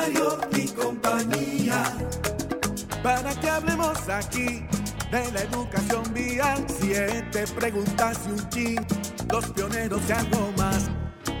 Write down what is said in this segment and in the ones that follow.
Mario compañía para que hablemos aquí de la educación vial. Siete preguntas y un chin, los pioneros y algo más.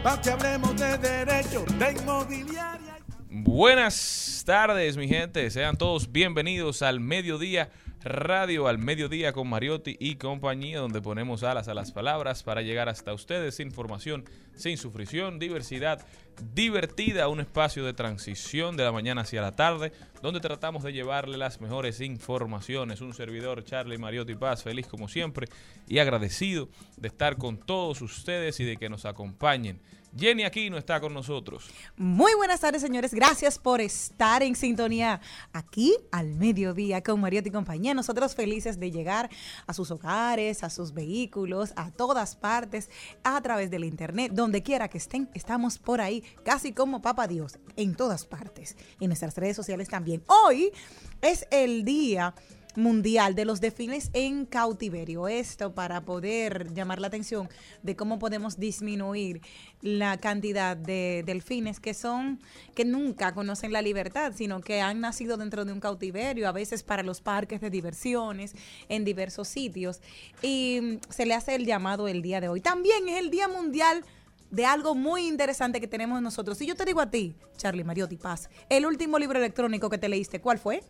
Para que hablemos de derecho, de inmobiliaria. Buenas tardes, mi gente. Sean todos bienvenidos al Mediodía Radio, al Mediodía con Mariotti y compañía, donde ponemos alas a las palabras para llegar hasta ustedes. Información sin sufrición, diversidad divertida, un espacio de transición de la mañana hacia la tarde, donde tratamos de llevarle las mejores informaciones. Un servidor, Charlie Mariotti Paz, feliz como siempre y agradecido de estar con todos ustedes y de que nos acompañen. Jenny Aquino está con nosotros. Muy buenas tardes, señores. Gracias por estar en sintonía aquí al mediodía con Mariotti y compañía. Nosotros felices de llegar a sus hogares, a sus vehículos, a todas partes, a través del internet, donde quiera que estén. Estamos por ahí, casi como Papa Dios, en todas partes. En nuestras redes sociales también. Hoy es el día mundial de los delfines en cautiverio. Esto para poder llamar la atención de cómo podemos disminuir la cantidad de delfines que son, que nunca conocen la libertad, sino que han nacido dentro de un cautiverio, a veces para los parques de diversiones, en diversos sitios. Y se le hace el llamado el día de hoy. También es el Día Mundial de algo muy interesante que tenemos nosotros. Si yo te digo a ti, Charlie Mariotti Paz, el último libro electrónico que te leíste, ¿cuál fue?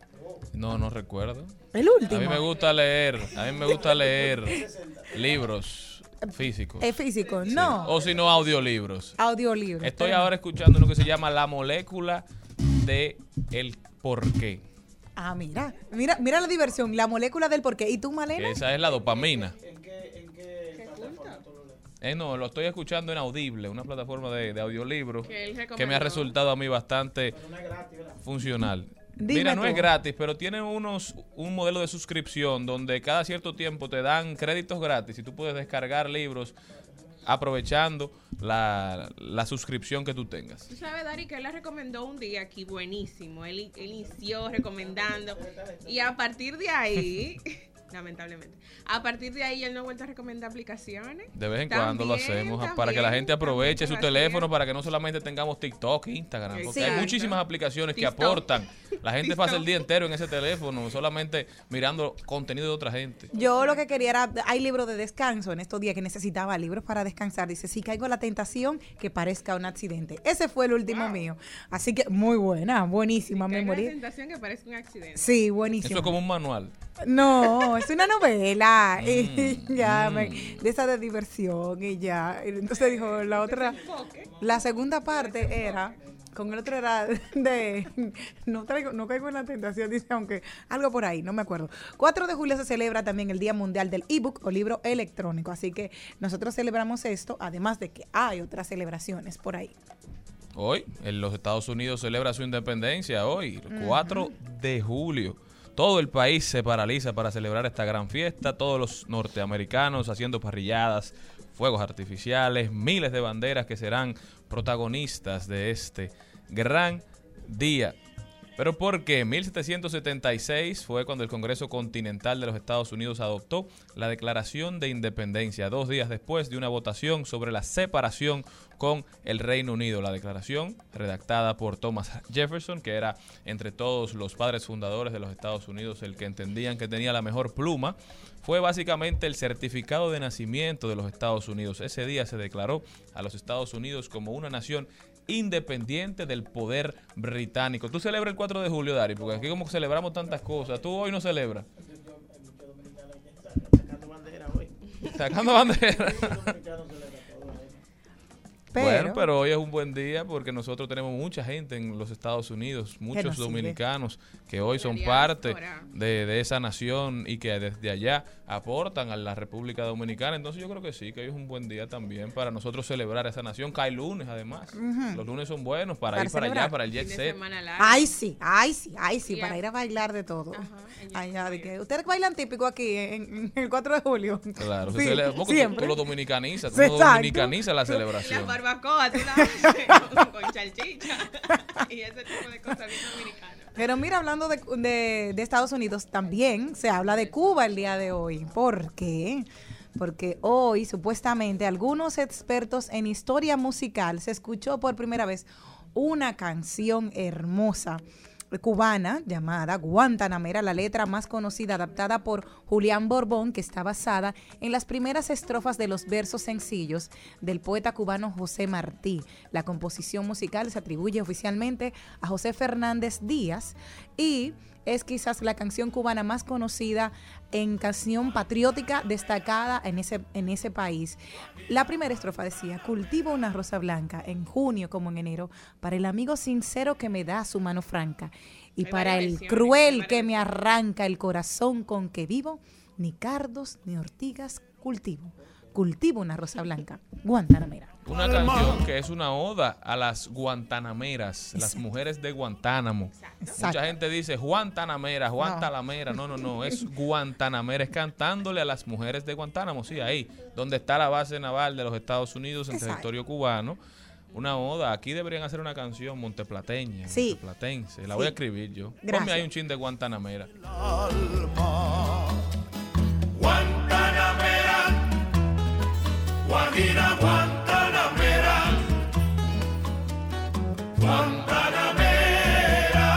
No, no recuerdo. El último. A mí me gusta leer, a mí me gusta leer libros físicos. Es físico, no. O si no, audiolibros. Audiolibro. Estoy ahora escuchando lo que se llama la molécula de el porqué. Ah, mira, mira, mira la diversión, la molécula del porqué. ¿Y tú, Malena? Esa es la dopamina. Eh, no, lo estoy escuchando en Audible, una plataforma de, de audiolibros Que me ha resultado a mí bastante funcional. Dime Mira, no tú. es gratis, pero tiene unos un modelo de suscripción donde cada cierto tiempo te dan créditos gratis y tú puedes descargar libros aprovechando la, la suscripción que tú tengas. Tú sabes, Dari, que él la recomendó un día aquí, buenísimo. Él, él inició recomendando. Y a partir de ahí, lamentablemente, a partir de ahí él no ha vuelto a recomendar aplicaciones. De vez en cuando lo hacemos también, para que la gente aproveche su teléfono, para que no solamente tengamos TikTok, Instagram, porque hay muchísimas aplicaciones que aportan. La gente pasa el día entero en ese teléfono, solamente mirando contenido de otra gente. Yo lo que quería era, hay libros de descanso en estos días que necesitaba libros para descansar. Dice, si caigo en la tentación, que parezca un accidente. Ese fue el último mío. Así que muy buena, buenísima hay una memoria. tentación que parece un accidente. Sí, Eso buenísimo. es como un manual. No, es una novela. y Mm, ya, mm. me- de esa de diversión y ya. Entonces dijo, la otra, la segunda parte era, con el otro era de, no, traigo, no caigo en la tentación, dice, aunque algo por ahí, no me acuerdo. 4 de julio se celebra también el Día Mundial del ebook o libro electrónico, así que nosotros celebramos esto, además de que hay otras celebraciones por ahí. Hoy, en los Estados Unidos celebra su independencia hoy, el 4 de julio. Todo el país se paraliza para celebrar esta gran fiesta, todos los norteamericanos haciendo parrilladas, fuegos artificiales, miles de banderas que serán protagonistas de este gran día. Pero porque en 1776 fue cuando el Congreso Continental de los Estados Unidos adoptó la Declaración de Independencia, dos días después de una votación sobre la separación con el Reino Unido. La declaración, redactada por Thomas Jefferson, que era entre todos los padres fundadores de los Estados Unidos el que entendían que tenía la mejor pluma, fue básicamente el certificado de nacimiento de los Estados Unidos. Ese día se declaró a los Estados Unidos como una nación independiente del poder británico. ¿Tú celebras el 4 de julio, Dari? Porque aquí como celebramos tantas cosas. ¿Tú hoy no celebras? Sacando bandera. Pero, bueno, pero hoy es un buen día porque nosotros tenemos mucha gente en los Estados Unidos, muchos dominicanos que hoy son parte de, de esa nación y que desde allá aportan a la República Dominicana. Entonces yo creo que sí, que hoy es un buen día también para nosotros celebrar esa nación. Cae lunes además. Los lunes son buenos para, Para ir para allá, para el jet set. Ay, sí, ay, sí, ay, sí, para a- ir a bailar de todo. Ajá, Allá, de que ustedes bailan típico aquí en, en el 4 de julio. Claro, se Sí, celebra- porque tú- siempre. tú lo dominicanizas, tú lo dominicanizas la La celebración. Barbacoa, tú la haces con, chalchicha y ese tipo de cosas bien dominicanas. Pero mira, hablando de, de- de Estados Unidos, también se habla de Cuba el día de hoy. ¿Por qué? Porque hoy, supuestamente, algunos expertos en historia musical se escuchó por primera vez una canción hermosa cubana llamada Guantanamera, la letra más conocida adaptada por Julián Borbón, que está basada en las primeras estrofas de los versos sencillos del poeta cubano José Martí. La composición musical se atribuye oficialmente a José Fernández Díaz y es quizás la canción cubana más conocida en canción patriótica destacada en ese, en ese país. La primera estrofa decía, cultivo una rosa blanca en junio como en enero, para el amigo sincero que me da su mano franca, y Hay para el cruel que me arranca el corazón con que vivo, ni cardos ni ortigas cultivo. Cultivo una rosa blanca, Guantanamera. Una canción que es una oda a las guantanameras, las mujeres de Guantánamo. Exacto. Mucha gente dice Guantanamera, Guantanamera. No, no, no, es Guantanamera, es cantándole a las mujeres de Guantánamo, sí, ahí, donde está la base naval de los Estados Unidos en Exacto. territorio cubano. Una oda, aquí deberían hacer una canción monteplateña, Sí. monteplatense. La Sí. voy a escribir yo. Gracias. Ponme ahí un chin de Guantanamera. Guantanamera, Guajira Guantanamera, Guantanamera,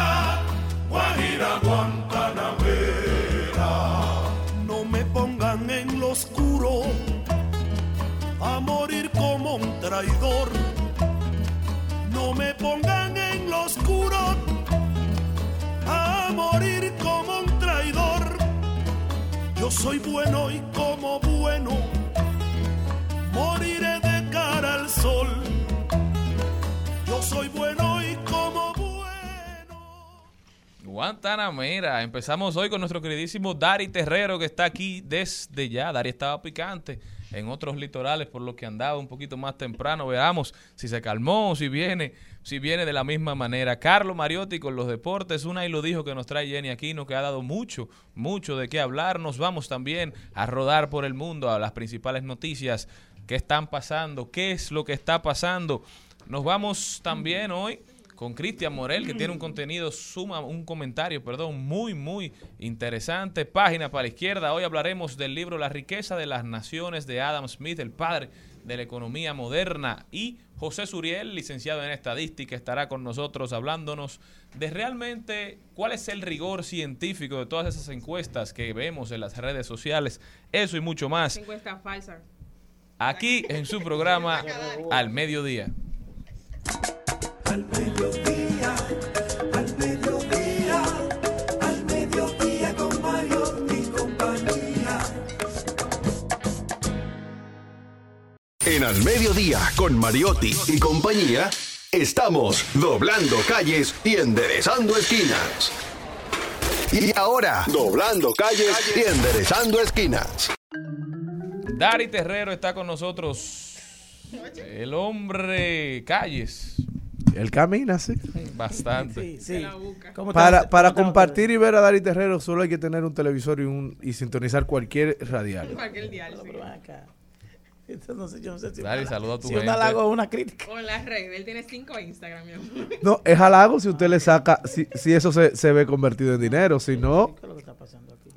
Guajira Guantanamera. No me pongan en lo oscuro a morir como un traidor. No me pongan en lo oscuro a morir como un traidor. Yo soy bueno y como bueno moriré de cara al sol. Soy bueno y como bueno. Empezamos hoy con nuestro queridísimo Dari Terrero que está aquí desde ya. Dari estaba picante en otros litorales por lo que andaba un poquito más temprano. Veamos si se calmó si viene, si viene de la misma manera. Carlos Mariotti con los deportes. Una y lo dijo que nos trae Jenny Aquino que ha dado mucho, mucho de qué hablar. Nos vamos también a rodar por el mundo a las principales noticias que están pasando, qué es lo que está pasando. Nos vamos también hoy con Cristian Morel, que tiene un contenido suma, un comentario, perdón, muy, muy interesante. Página para la izquierda. Hoy hablaremos del libro La riqueza de las naciones de Adam Smith, el padre de la economía moderna. Y José Suriel, licenciado en estadística, estará con nosotros hablándonos de realmente cuál es el rigor científico de todas esas encuestas que vemos en las redes sociales. Eso y mucho más Encuesta falsa. aquí en su programa Al Mediodía. Al mediodía, al mediodía, al mediodía con y compañía. En Al Mediodía, con Mariotti y compañía, estamos doblando calles y enderezando esquinas. Y ahora, doblando calles y enderezando esquinas. Dari Terrero está con nosotros. El hombre calles. Él camina, sí. Bastante. Sí, sí. la busca. ¿Cómo Para, para compartir y ver a Dari Terrero solo hay que tener un televisor y, un, y sintonizar cualquier radial. Cualquier dial, sé, yo no sé si Dale, un halago- saluda a tu si un gente. halago o una crítica. O las redes. Él tiene cinco Instagram, mi amor. No, es halago si usted le saca, si, si eso se, se ve convertido en dinero. Si no, ¿Qué es lo que está pasando aquí?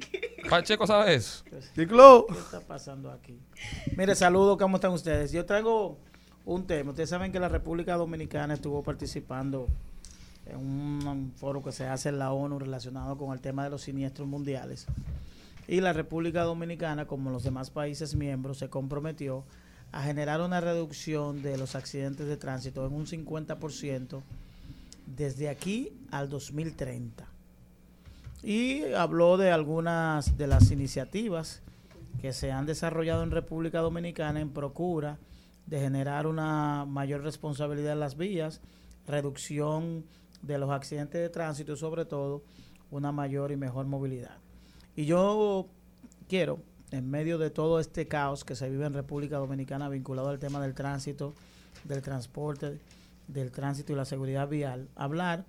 Pacheco, ¿sabes? ¿Qué está pasando aquí? Mire, saludos, ¿cómo están ustedes? Yo traigo un tema. Ustedes saben que la República Dominicana estuvo participando en un foro que se hace en la ONU relacionado con el tema de los siniestros mundiales. Y la República Dominicana, como los demás países miembros, se comprometió a generar una reducción de los accidentes de tránsito en un 50% desde aquí al 2030 y habló de algunas de las iniciativas que se han desarrollado en República Dominicana en procura de generar una mayor responsabilidad en las vías, reducción de los accidentes de tránsito y sobre todo una mayor y mejor movilidad. Y yo quiero, en medio de todo este caos que se vive en República Dominicana vinculado al tema del tránsito, del transporte, del tránsito y la seguridad vial, hablar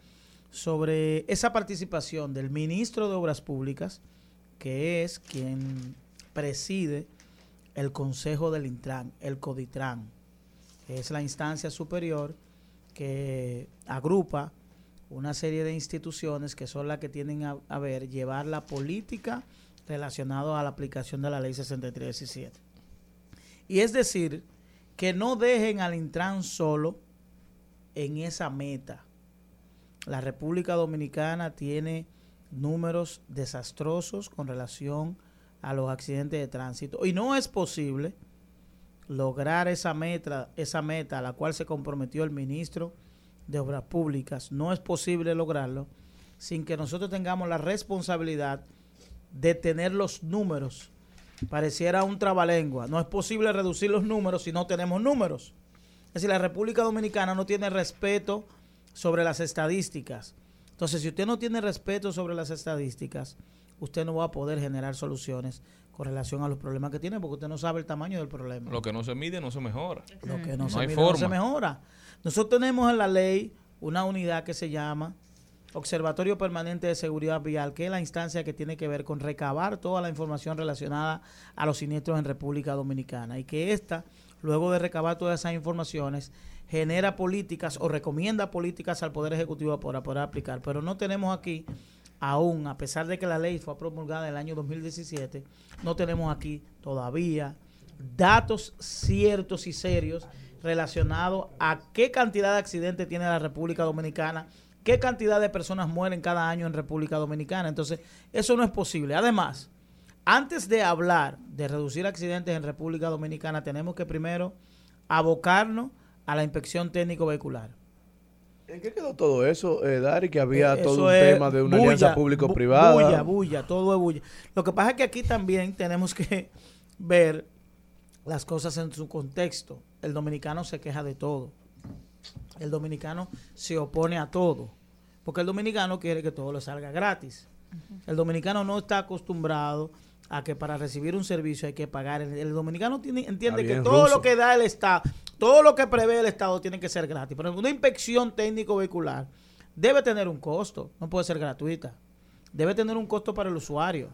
sobre esa participación del ministro de Obras Públicas, que es quien preside el Consejo del Intran, el CODITRAN, que es la instancia superior que agrupa una serie de instituciones que son las que tienen a, ver llevar la política relacionada a la aplicación de la ley 6317. Y es decir, que no dejen al Intran solo en esa meta. La República Dominicana tiene números desastrosos con relación a los accidentes de tránsito y no es posible lograr esa meta, esa meta a la cual se comprometió el ministro de Obras Públicas, no es posible lograrlo sin que nosotros tengamos la responsabilidad de tener los números. Pareciera un trabalengua. No es posible reducir los números si no tenemos números. Es decir, la República Dominicana no tiene respeto sobre las estadísticas. Entonces, si usted no tiene respeto sobre las estadísticas, usted no va a poder generar soluciones con relación a los problemas que tiene porque usted no sabe el tamaño del problema. Lo que no se mide no se mejora. Lo que no, No se hay mide no se forma. mejora. Nosotros tenemos en la ley una unidad que se llama Observatorio Permanente de Seguridad Vial, que es la instancia que tiene que ver con recabar toda la información relacionada a los siniestros en República Dominicana y que esta, luego de recabar todas esas informaciones, genera políticas o recomienda políticas al Poder Ejecutivo para poder aplicar. Pero no tenemos aquí aún, a pesar de que la ley fue promulgada en el año 2017, no tenemos aquí todavía datos ciertos y serios relacionados a qué cantidad de accidentes tiene la República Dominicana, qué cantidad de personas mueren cada año en República Dominicana. Entonces, eso no es posible. Además, antes de hablar de reducir accidentes en República Dominicana, tenemos que primero abocarnos a la inspección técnico vehicular. ¿En qué quedó todo eso, eh, Dari? Que había Eh, todo un tema de una bulla, alianza público-privada. Bulla, bulla, todo es bulla. Lo que pasa es que aquí también tenemos que ver las cosas en su contexto. El dominicano se queja de todo. El dominicano se opone a todo. Porque el dominicano quiere que todo le salga gratis. El dominicano no está acostumbrado a que para recibir un servicio hay que pagar. El, el dominicano tiene, entiende que todo ruso. lo que da el Estado, todo lo que prevé el Estado tiene que ser gratis. Pero una inspección técnico vehicular debe tener un costo, no puede ser gratuita. Debe tener un costo para el usuario.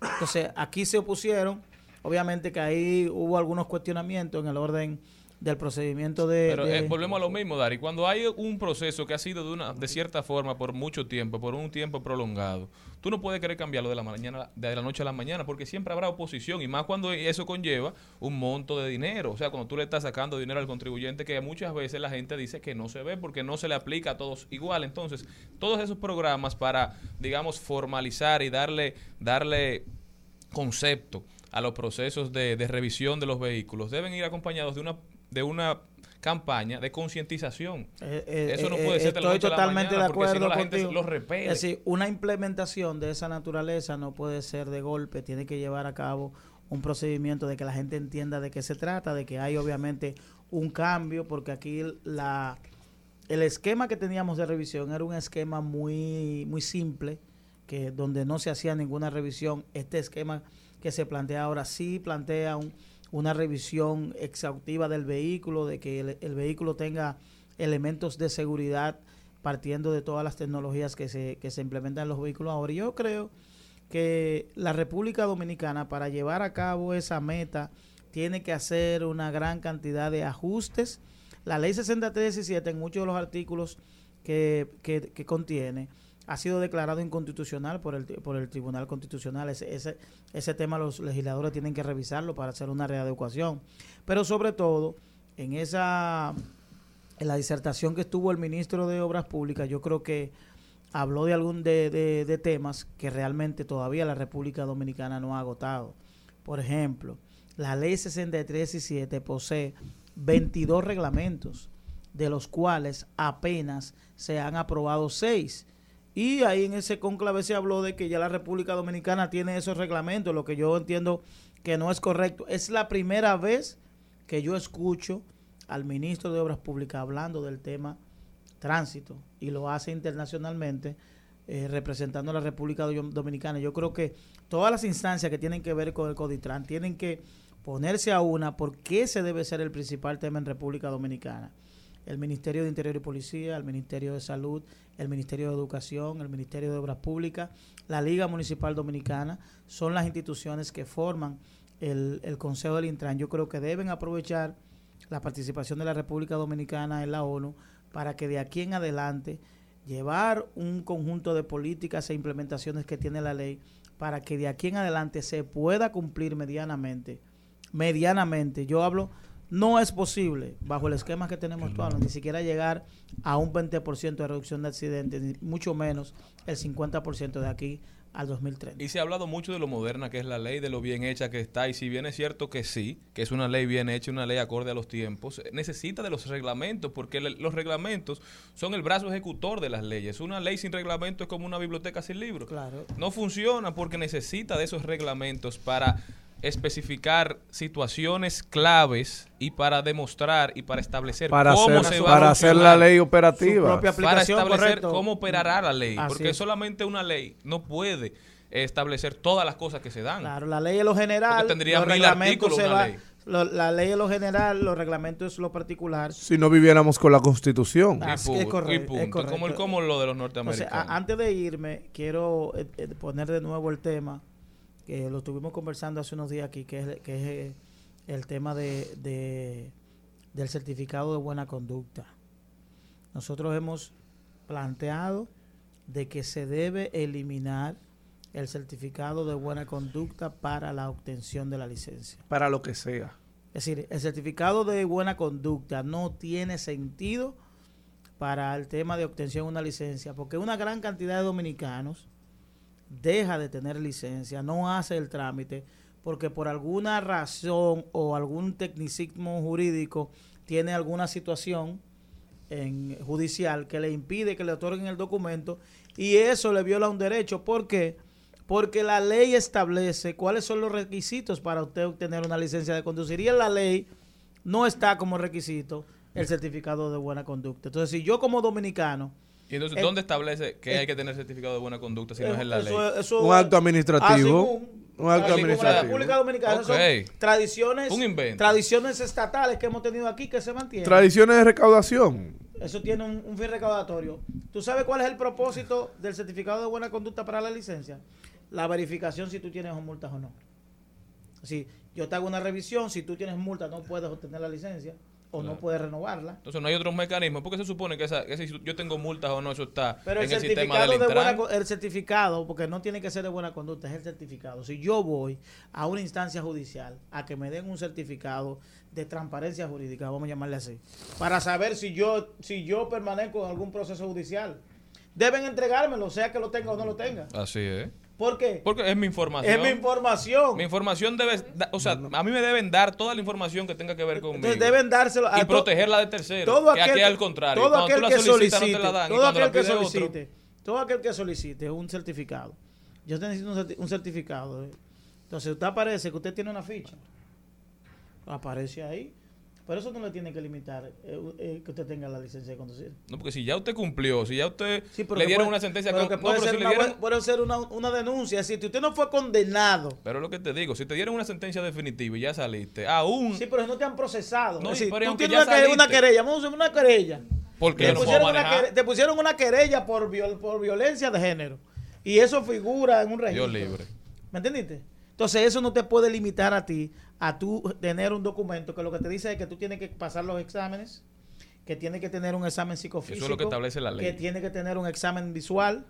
Entonces, aquí se opusieron. Obviamente que ahí hubo algunos cuestionamientos en el orden del procedimiento de... Pero de- eh, volvemos a lo mismo, Dari. Cuando hay un proceso que ha sido de una de cierta forma por mucho tiempo, por un tiempo prolongado, tú no puedes querer cambiarlo de la mañana de la noche a la mañana porque siempre habrá oposición y más cuando eso conlleva un monto de dinero, o sea, cuando tú le estás sacando dinero al contribuyente que muchas veces la gente dice que no se ve porque no se le aplica a todos igual. Entonces, todos esos programas para digamos formalizar y darle darle concepto a los procesos de, de revisión de los vehículos deben ir acompañados de una de una campaña de concientización. Eh, eh, Eso no eh, puede ser de la Estoy la totalmente mañana, de acuerdo la gente contigo. lo repele. Es decir, una implementación de esa naturaleza no puede ser de golpe, tiene que llevar a cabo un procedimiento de que la gente entienda de qué se trata, de que hay obviamente un cambio, porque aquí la el esquema que teníamos de revisión era un esquema muy muy simple, que donde no se hacía ninguna revisión. Este esquema que se plantea ahora sí plantea un- una revisión exhaustiva del vehículo, de que el, vehículo tenga elementos de seguridad partiendo de todas las tecnologías que se, que se implementan en los vehículos ahora. Yo creo que la República Dominicana para llevar a cabo esa meta tiene que hacer una gran cantidad de ajustes. La ley 6317 en muchos de los artículos que, que contiene ha sido declarado inconstitucional por el, por el Tribunal Constitucional. Ese, ese, ese tema los legisladores tienen que revisarlo para hacer una readecuación. Pero sobre todo, en esa en la disertación que estuvo el ministro de Obras Públicas, yo creo que habló de algún de, de, temas que realmente todavía la República Dominicana no ha agotado. Por ejemplo, la ley 6317 posee 22 reglamentos, de los cuales apenas se han aprobado 6. Y ahí en ese conclave se habló de que ya la República Dominicana tiene esos reglamentos, lo que yo entiendo que no es correcto. Es la primera vez que yo escucho al ministro de Obras Públicas hablando del tema tránsito y lo hace internacionalmente eh, representando a la República Do- Dominicana. Yo creo que todas las instancias que tienen que ver con el Coditran tienen que ponerse a una por qué se debe ser el principal tema en República Dominicana. El Ministerio de Interior y Policía, el Ministerio de Salud, el Ministerio de Educación, el Ministerio de Obras Públicas, la Liga Municipal Dominicana, son las instituciones que forman el, Consejo del Intran. Yo creo que deben aprovechar la participación de la República Dominicana en la ONU para que de aquí en adelante llevar un conjunto de políticas e implementaciones que tiene la ley para que de aquí en adelante se pueda cumplir medianamente. Medianamente, yo hablo, no es posible, bajo el esquema que tenemos actual, ni siquiera llegar a un 20% de reducción de accidentes, ni mucho menos el 50% de aquí al 2030. Y se ha hablado mucho de lo moderna que es la ley, de lo bien hecha que está, y si bien es cierto que sí, que es una ley bien hecha, una ley acorde a los tiempos, eh, necesita de los reglamentos, porque le- los reglamentos son el brazo ejecutor de las leyes. Una ley sin reglamento es como una biblioteca sin libros. Claro. No funciona porque necesita de esos reglamentos para especificar situaciones claves y para demostrar y para establecer Para cómo hacer, se va a hacer la ley operativa. propia para aplicación, establecer correcto. cómo operará la ley. Así porque es. solamente una ley no puede establecer todas las cosas que se dan. Claro, la ley es lo general, Porque tendría los mil reglamentos artículos se una va- ley. lo- la ley es lo general, los reglamentos es lo particular. Si no viviéramos con la constitución. Y punto, es correcto, y es punto. correcto. Como, el, como lo de los norteamericanos. a- antes de irme, quiero eh, eh, poner de nuevo el tema, que lo estuvimos conversando hace unos días aquí, que es, que es eh, el tema de, de- del certificado de buena conducta. Nosotros hemos planteado de que se debe eliminar el certificado de buena conducta para la obtención de la licencia. Para lo que sea. Es decir, el certificado de buena conducta no tiene sentido para el tema de obtención de una licencia, porque una gran cantidad de dominicanos deja de tener licencia, no hace el trámite, porque por alguna razón o algún tecnicismo jurídico tiene alguna situación en judicial que le impide que le otorguen el documento y eso le viola un derecho. ¿Por qué? Porque la ley establece cuáles son los requisitos para usted obtener una licencia de conducir y en la ley no está como requisito el certificado de buena conducta. Entonces, si yo como dominicano... y entonces, eh, ¿dónde establece que eh, hay que tener certificado de buena conducta si no es en la ley? eso- Un acto administrativo. Ah, Un acto administrativo. La República Dominicana Ok. son tradiciones, Un invento. tradiciones estatales que hemos tenido aquí que se mantienen. Tradiciones de recaudación. Eso tiene un, un fin recaudatorio. ¿Tú sabes cuál es el propósito del certificado de buena conducta para la licencia? La verificación si tú tienes multas o no. Si yo te hago una revisión, si tú tienes multa no puedes obtener la licencia o no puedes renovarla. Entonces no hay otros mecanismos. porque se supone que, esa, que si yo tengo multas o no, eso está Pero el en el sistema del de buena, el certificado, porque no tiene que ser de buena conducta, es el certificado. Si yo voy a una instancia judicial a que me den un certificado de transparencia jurídica, vamos a llamarle así, para saber si yo si yo permanezco en algún proceso judicial, deben entregármelo, sea que lo tenga o no lo tenga. Así es. ¿Por qué? Porque es mi información. Es mi información. Mi información debe, o sea, a mí me deben dar toda la información que tenga que ver conmigo. Entonces deben dárselo a y protegerla de terceros. todo que aquel, aquí es al contrario. todo cuando aquel tú la que solicitas solicite, no te la dan. todo aquel que pide otro, solicite, todo aquel que solicite un certificado. Yo necesito un, certi- un certificado. eh. Entonces usted aparece que usted tiene una ficha. Aparece ahí. Pero eso no le tiene que limitar eh, eh, que usted tenga la licencia de conducir. No, porque si ya usted cumplió, si ya usted Sí, le dieron puede- una sentencia... pero que no, puede pero ser, si le una, dieron- buen- puede ser una, una denuncia. Si usted no fue condenado. Pero lo que te digo, si te dieron una sentencia definitiva y ya saliste, aún... Sí, pero no te han procesado. No, es decir, pero tú tienes una, quere- una saliste. querella, vamos a hacer una querella. Porque te, no pusieron una te pusieron una querella por, viol- por violencia de género. Y eso figura en un registro. Dios libre. ¿Me entendiste? Entonces eso no te puede limitar a ti a tú tener un documento que lo que te dice es que tú tienes que pasar los exámenes, que tienes que tener un examen psicofísico, Eso es lo que establece la ley. que tiene que tener un examen visual.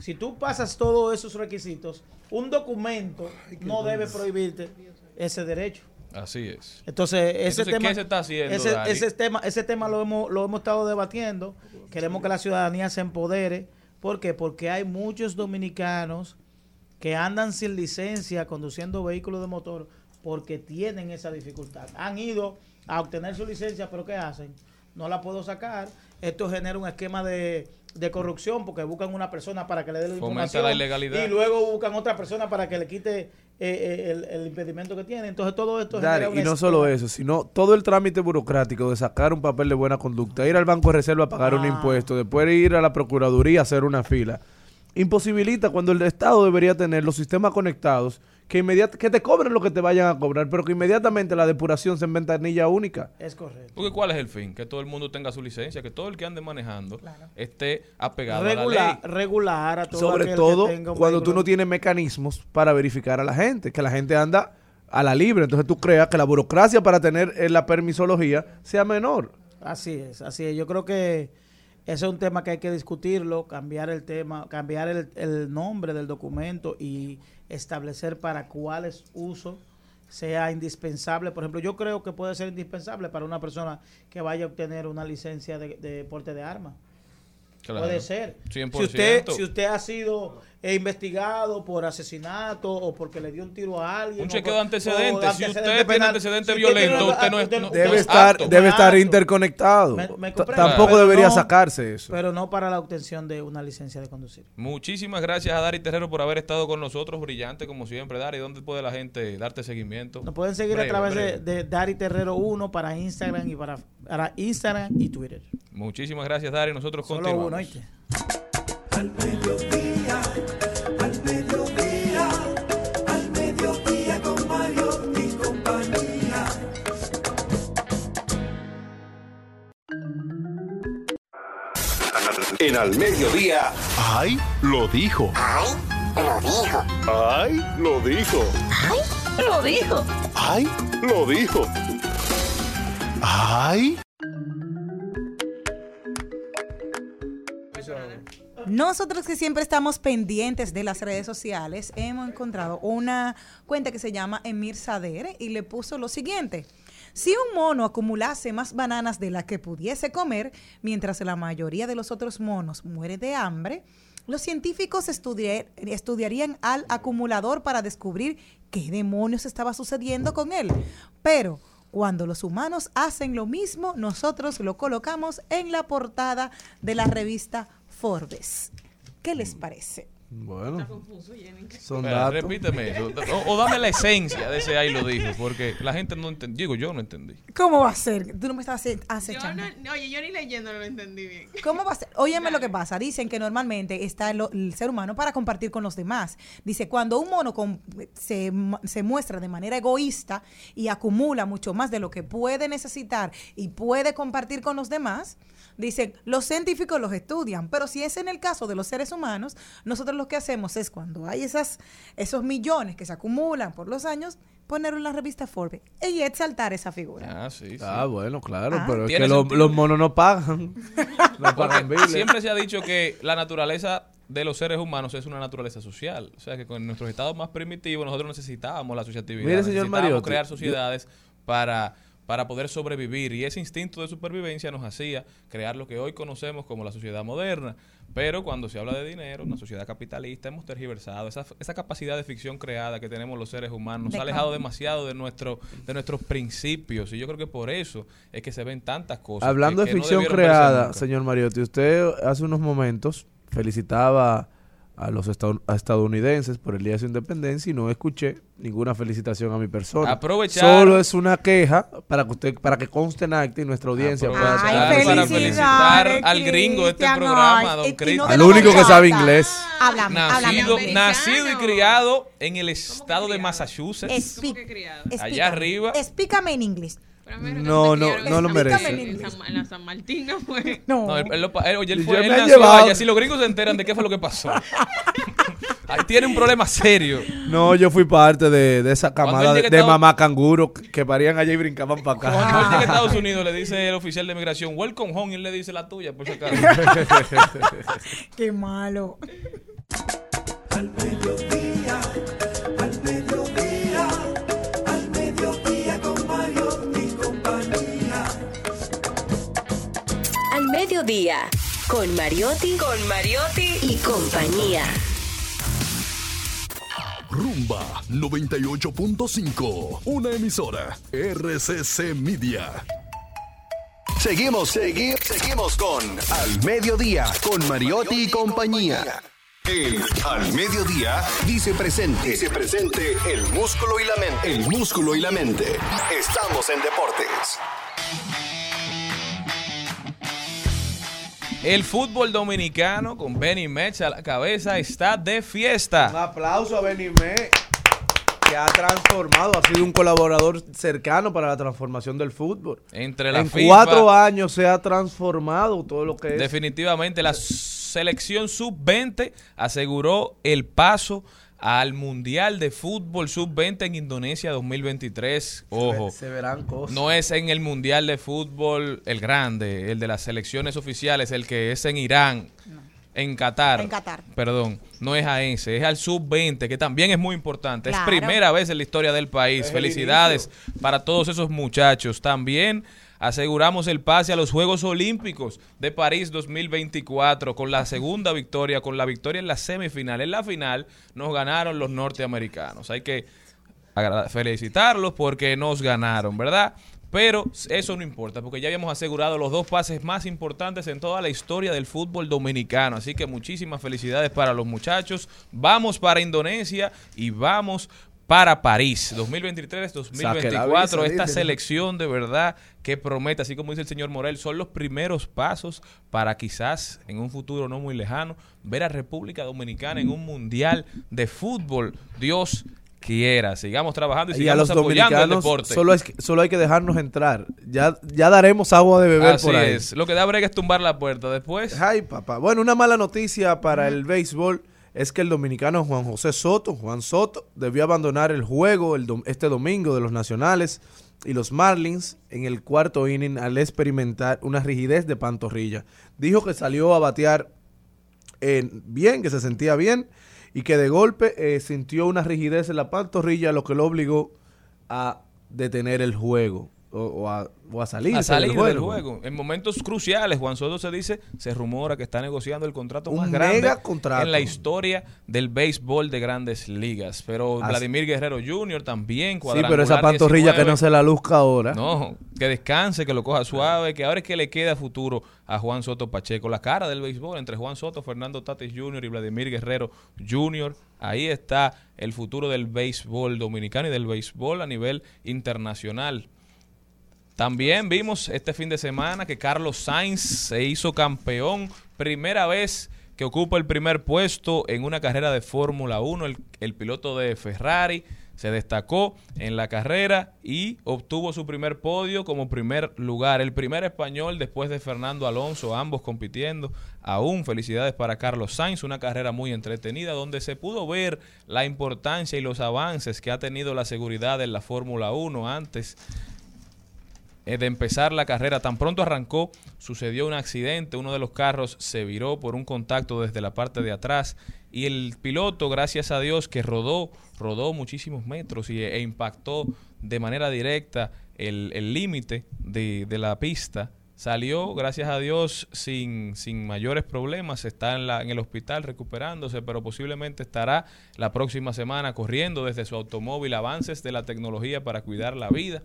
Si tú pasas todos esos requisitos, un documento no debe prohibirte ese derecho. Así es. Entonces, ese Entonces, tema, ¿qué se está haciendo, ese, ese tema, ese tema lo hemos, lo hemos estado debatiendo. Queremos que la ciudadanía se empodere. ¿Por qué? Porque hay muchos dominicanos que andan sin licencia conduciendo vehículos de motor porque tienen esa dificultad. Han ido a obtener su licencia, pero ¿qué hacen? No la puedo sacar. Esto genera un esquema de, de corrupción porque buscan una persona para que le dé la Fomenta información la ilegalidad. y luego buscan otra persona para que le quite eh, eh, el, el impedimento que tiene. Entonces todo esto genera y no solo eso, sino todo el trámite burocrático de sacar un papel de buena conducta, ir al Banco de Reserva a pagar un Ah. impuesto, después ir a la Procuraduría a hacer una fila, imposibilita cuando el Estado debería tener los sistemas conectados que, inmediat que te cobren lo que te vayan a cobrar, pero que inmediatamente la depuración sea en ventanilla única. Es correcto. Porque ¿cuál es el fin? Que todo el mundo tenga su licencia, que todo el que ande manejando esté apegado a la Regular, ley. regular a todo Sobre aquel que todo tenga un cuando tú no tienes mecanismos para verificar a la gente, que la gente anda a la libre, entonces tú creas que la burocracia para tener eh, la permisología sea menor. Así es, así es. Yo creo que ese es un tema que hay que discutirlo, cambiar el tema, cambiar el, el nombre del documento y establecer para cuáles usos sea indispensable. Por ejemplo, yo creo que puede ser indispensable para una persona que vaya a obtener una licencia de, de porte de armas. Claro. Puede ser. 100%. Si usted, si usted ha sido eh, investigado por asesinato o porque le dio un tiro a alguien. Un chequeo por- de antecedentes. Si usted tiene penal, antecedente si usted no es- Debe es estar, debe estar interconectado. Tampoco pero debería no- sacarse eso. Pero no para la obtención de una licencia de conducir. Muchísimas gracias a Dari Terrero por haber estado con nosotros, brillante como siempre. Dari, ¿dónde puede la gente darte seguimiento? Nos pueden seguir Breve, a través de, de Dari Terrero 1 para Instagram y para, para Instagram y Twitter. Muchísimas gracias, Dari. Nosotros Solo continuamos. uno, En Al Mediodía. ¡Ay! Lo dijo. ¡Ay! Lo dijo. ¡Ay! Lo dijo. Lo dijo. ¡Ay! Lo dijo. ¡Ay! Nosotros que siempre estamos pendientes de las redes sociales, hemos encontrado una cuenta que se llama Emir Sader y le puso lo siguiente. Si un mono acumulase más bananas de las que pudiese comer, mientras la mayoría de los otros monos muere de hambre, los científicos estudiar- estudiarían al acumulador para descubrir qué demonios estaba sucediendo con él. Pero cuando los humanos hacen lo mismo, nosotros lo colocamos en la portada de la revista Forbes. ¿Qué les parece? Bueno, Confuso, Jenny. son datos. repíteme eso. O, o dame la esencia de ese ahí lo dijo, porque la gente no entendió. Digo, yo no entendí. ¿Cómo va a ser? Tú no me estás ace- Yo acechando. no, oye, yo ni leyendo no lo entendí bien. ¿Cómo va a ser? Óyeme lo que pasa. Dicen que normalmente está el, el ser humano para compartir con los demás. Dice, cuando un mono se, se muestra de manera egoísta y acumula mucho más de lo que puede necesitar y puede compartir con los demás, dicen, los científicos los estudian. Pero si es en el caso de los seres humanos, nosotros lo que hacemos es cuando hay esas, esos millones que se acumulan por los años, ponerlo en la revista Forbes y exaltar esa figura. Ah, sí, sí. Ah, bueno, claro, Ah. pero es que los, los monos no pagan. no siempre se ha dicho que la naturaleza de los seres humanos es una naturaleza social. O sea, que con nuestros estados más primitivos nosotros necesitábamos la asociatividad. Mire, señor necesitábamos Mariotti, crear yo- sociedades para, para poder sobrevivir. Y ese instinto de supervivencia nos hacía crear lo que hoy conocemos como la sociedad moderna. Pero cuando se habla de dinero, una sociedad capitalista, hemos tergiversado. Esa, esa capacidad de ficción creada que tenemos los seres humanos nos De ha alejado cambio. demasiado de, nuestro, de nuestros principios. Y yo creo que por eso es que se ven tantas cosas. Hablando que- de que ficción creada, señor Mariotti, usted hace unos momentos felicitaba a los estad- estadounidenses por el Día de su Independencia y no escuché ninguna felicitación a mi persona. Aprovechar- Solo es una queja para que usted para que conste en acta y nuestra audiencia pueda para felicitar al gringo de este Cristian, programa, don Cristian. Al único que sabe inglés. Nacido, nacido y criado en el estado de? Massachusetts. Allá arriba. Explícame en inglés. No, no, no lo merece. En, San- en la San Martín no fue. No. No, él, él lo pa- él- oye, él, fue, él nació allá. Si los gringos se enteran de qué fue lo que pasó. Ahí tiene un problema serio. No, yo fui parte de, de esa Cuando camada de, mamá canguro que parían allá y brincaban para Cuando él llega a acá. Estados Unidos, le dice el oficial de migración, welcome home, y él le dice la tuya, por si acaso. Qué malo. Al mediodía, con Mariotti, con Mariotti y compañía. Rumba 98.5. Una emisora. RCC Media. Seguimos, seguimos, seguimos con Al Mediodía, con Mariotti y compañía. El Al Mediodía dice presente. Dice presente el músculo y la mente. El músculo y la mente. Estamos en deportes. El fútbol dominicano, con Benny Metz a la cabeza, está de Un fiesta. aplauso a Benimé, que ha transformado, ha sido un colaborador cercano para la transformación del fútbol. Entre la en FIFA, cuatro años se ha transformado todo lo que es. definitivamente la selección sub-20 aseguró el paso al Mundial de Fútbol Sub-20 en Indonesia 2023. Ojo. Se verán cosas. No es en el Mundial de Fútbol el grande, el de las selecciones oficiales, el que es en Irán, en Qatar. En Qatar. Perdón, no es a ese, es al sub-20, que también es muy importante. Claro. Es primera vez en la historia del país. Es el Felicidades para todos esos muchachos. También aseguramos el pase a los Juegos Olímpicos de París 2024 con la segunda victoria, con la victoria en la semifinal. En la final nos ganaron los norteamericanos. Hay que felicitarlos porque nos ganaron, ¿verdad? Pero eso no importa, porque ya habíamos asegurado los dos pases más importantes en toda la historia del fútbol dominicano. Así que muchísimas felicidades para los muchachos. Vamos para Indonesia y vamos para París. 2023-2024. Esta selección de verdad que promete, así como dice el señor Morel, son los primeros pasos para quizás en un futuro no muy lejano ver a República Dominicana en un mundial de fútbol. Dios quiera. Sigamos trabajando y Y a sigamos los apoyando el dominicanos deporte. solo, es, solo hay que dejarnos entrar. Ya, ya daremos agua de beber Así por ahí. es. Lo que da brega es tumbar la puerta. Después, Ay, papá. Bueno, una mala noticia para el béisbol es que el dominicano Juan José Soto, Juan Soto, debió abandonar el juego el este domingo de los Nacionales y los Marlins en el cuarto inning al experimentar una rigidez de pantorrilla. Dijo que salió a batear eh, bien, que se sentía bien y que de golpe eh, sintió una rigidez en la pantorrilla, lo que lo obligó a detener el juego o, o a, o a salir, a salir del juego. En momentos cruciales, Juan Soto se dice, se rumora que está negociando el contrato Un más grande mega contrato. en la historia del béisbol de grandes ligas. Pero Así- Vladimir Guerrero Jr. también, Sí, pero esa pantorrilla que 19. no se la luzca ahora. No, que descanse, que lo coja suave, que ahora es que le queda futuro a Juan Soto Pacheco. La cara del béisbol entre Juan Soto, Fernando Tatis Jr. y Vladimir Guerrero Jr. Ahí está el futuro del béisbol dominicano y del béisbol a nivel internacional. También vimos este fin de semana que Carlos Sainz se hizo campeón, primera vez que ocupa el primer puesto en una carrera de Fórmula 1, el, piloto de Ferrari se destacó en la carrera y obtuvo su primer podio como primer lugar, el primer español después de Fernando Alonso, ambos compitiendo. Aún felicidades para Carlos Sainz, una carrera muy entretenida donde se pudo ver la importancia y los avances que ha tenido la seguridad en la Fórmula 1 antes de empezar la carrera. Tan pronto arrancó, sucedió un accidente. Uno de los carros se viró por un contacto desde la parte de atrás. Y el piloto, gracias a Dios, que rodó, rodó muchísimos metros y, e impactó de manera directa el el límite de, de la pista. Salió, gracias a Dios, sin, sin mayores problemas. Está en, la, en el hospital recuperándose, pero posiblemente estará la próxima semana corriendo desde su automóvil avances de la tecnología para cuidar la vida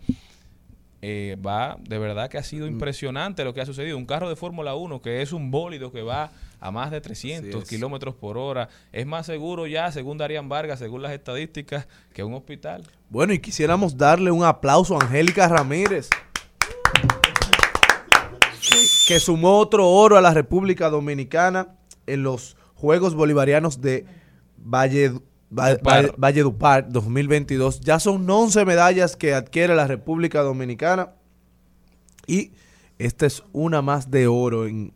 eh, va, de verdad que ha sido impresionante lo que ha sucedido. Un carro de Fórmula 1 que es un bólido que va a más de 300 es. kilómetros por hora. Es más seguro ya, según Darían Vargas, según las estadísticas, que un hospital. Bueno, y quisiéramos darle un aplauso a Angélica Ramírez, que sumó otro oro a la República Dominicana en los Juegos Bolivarianos de Valle, Va- Dupar. Va- Valledupar 2022. Ya son 11 medallas que adquiere la República Dominicana Y esta es una más de oro en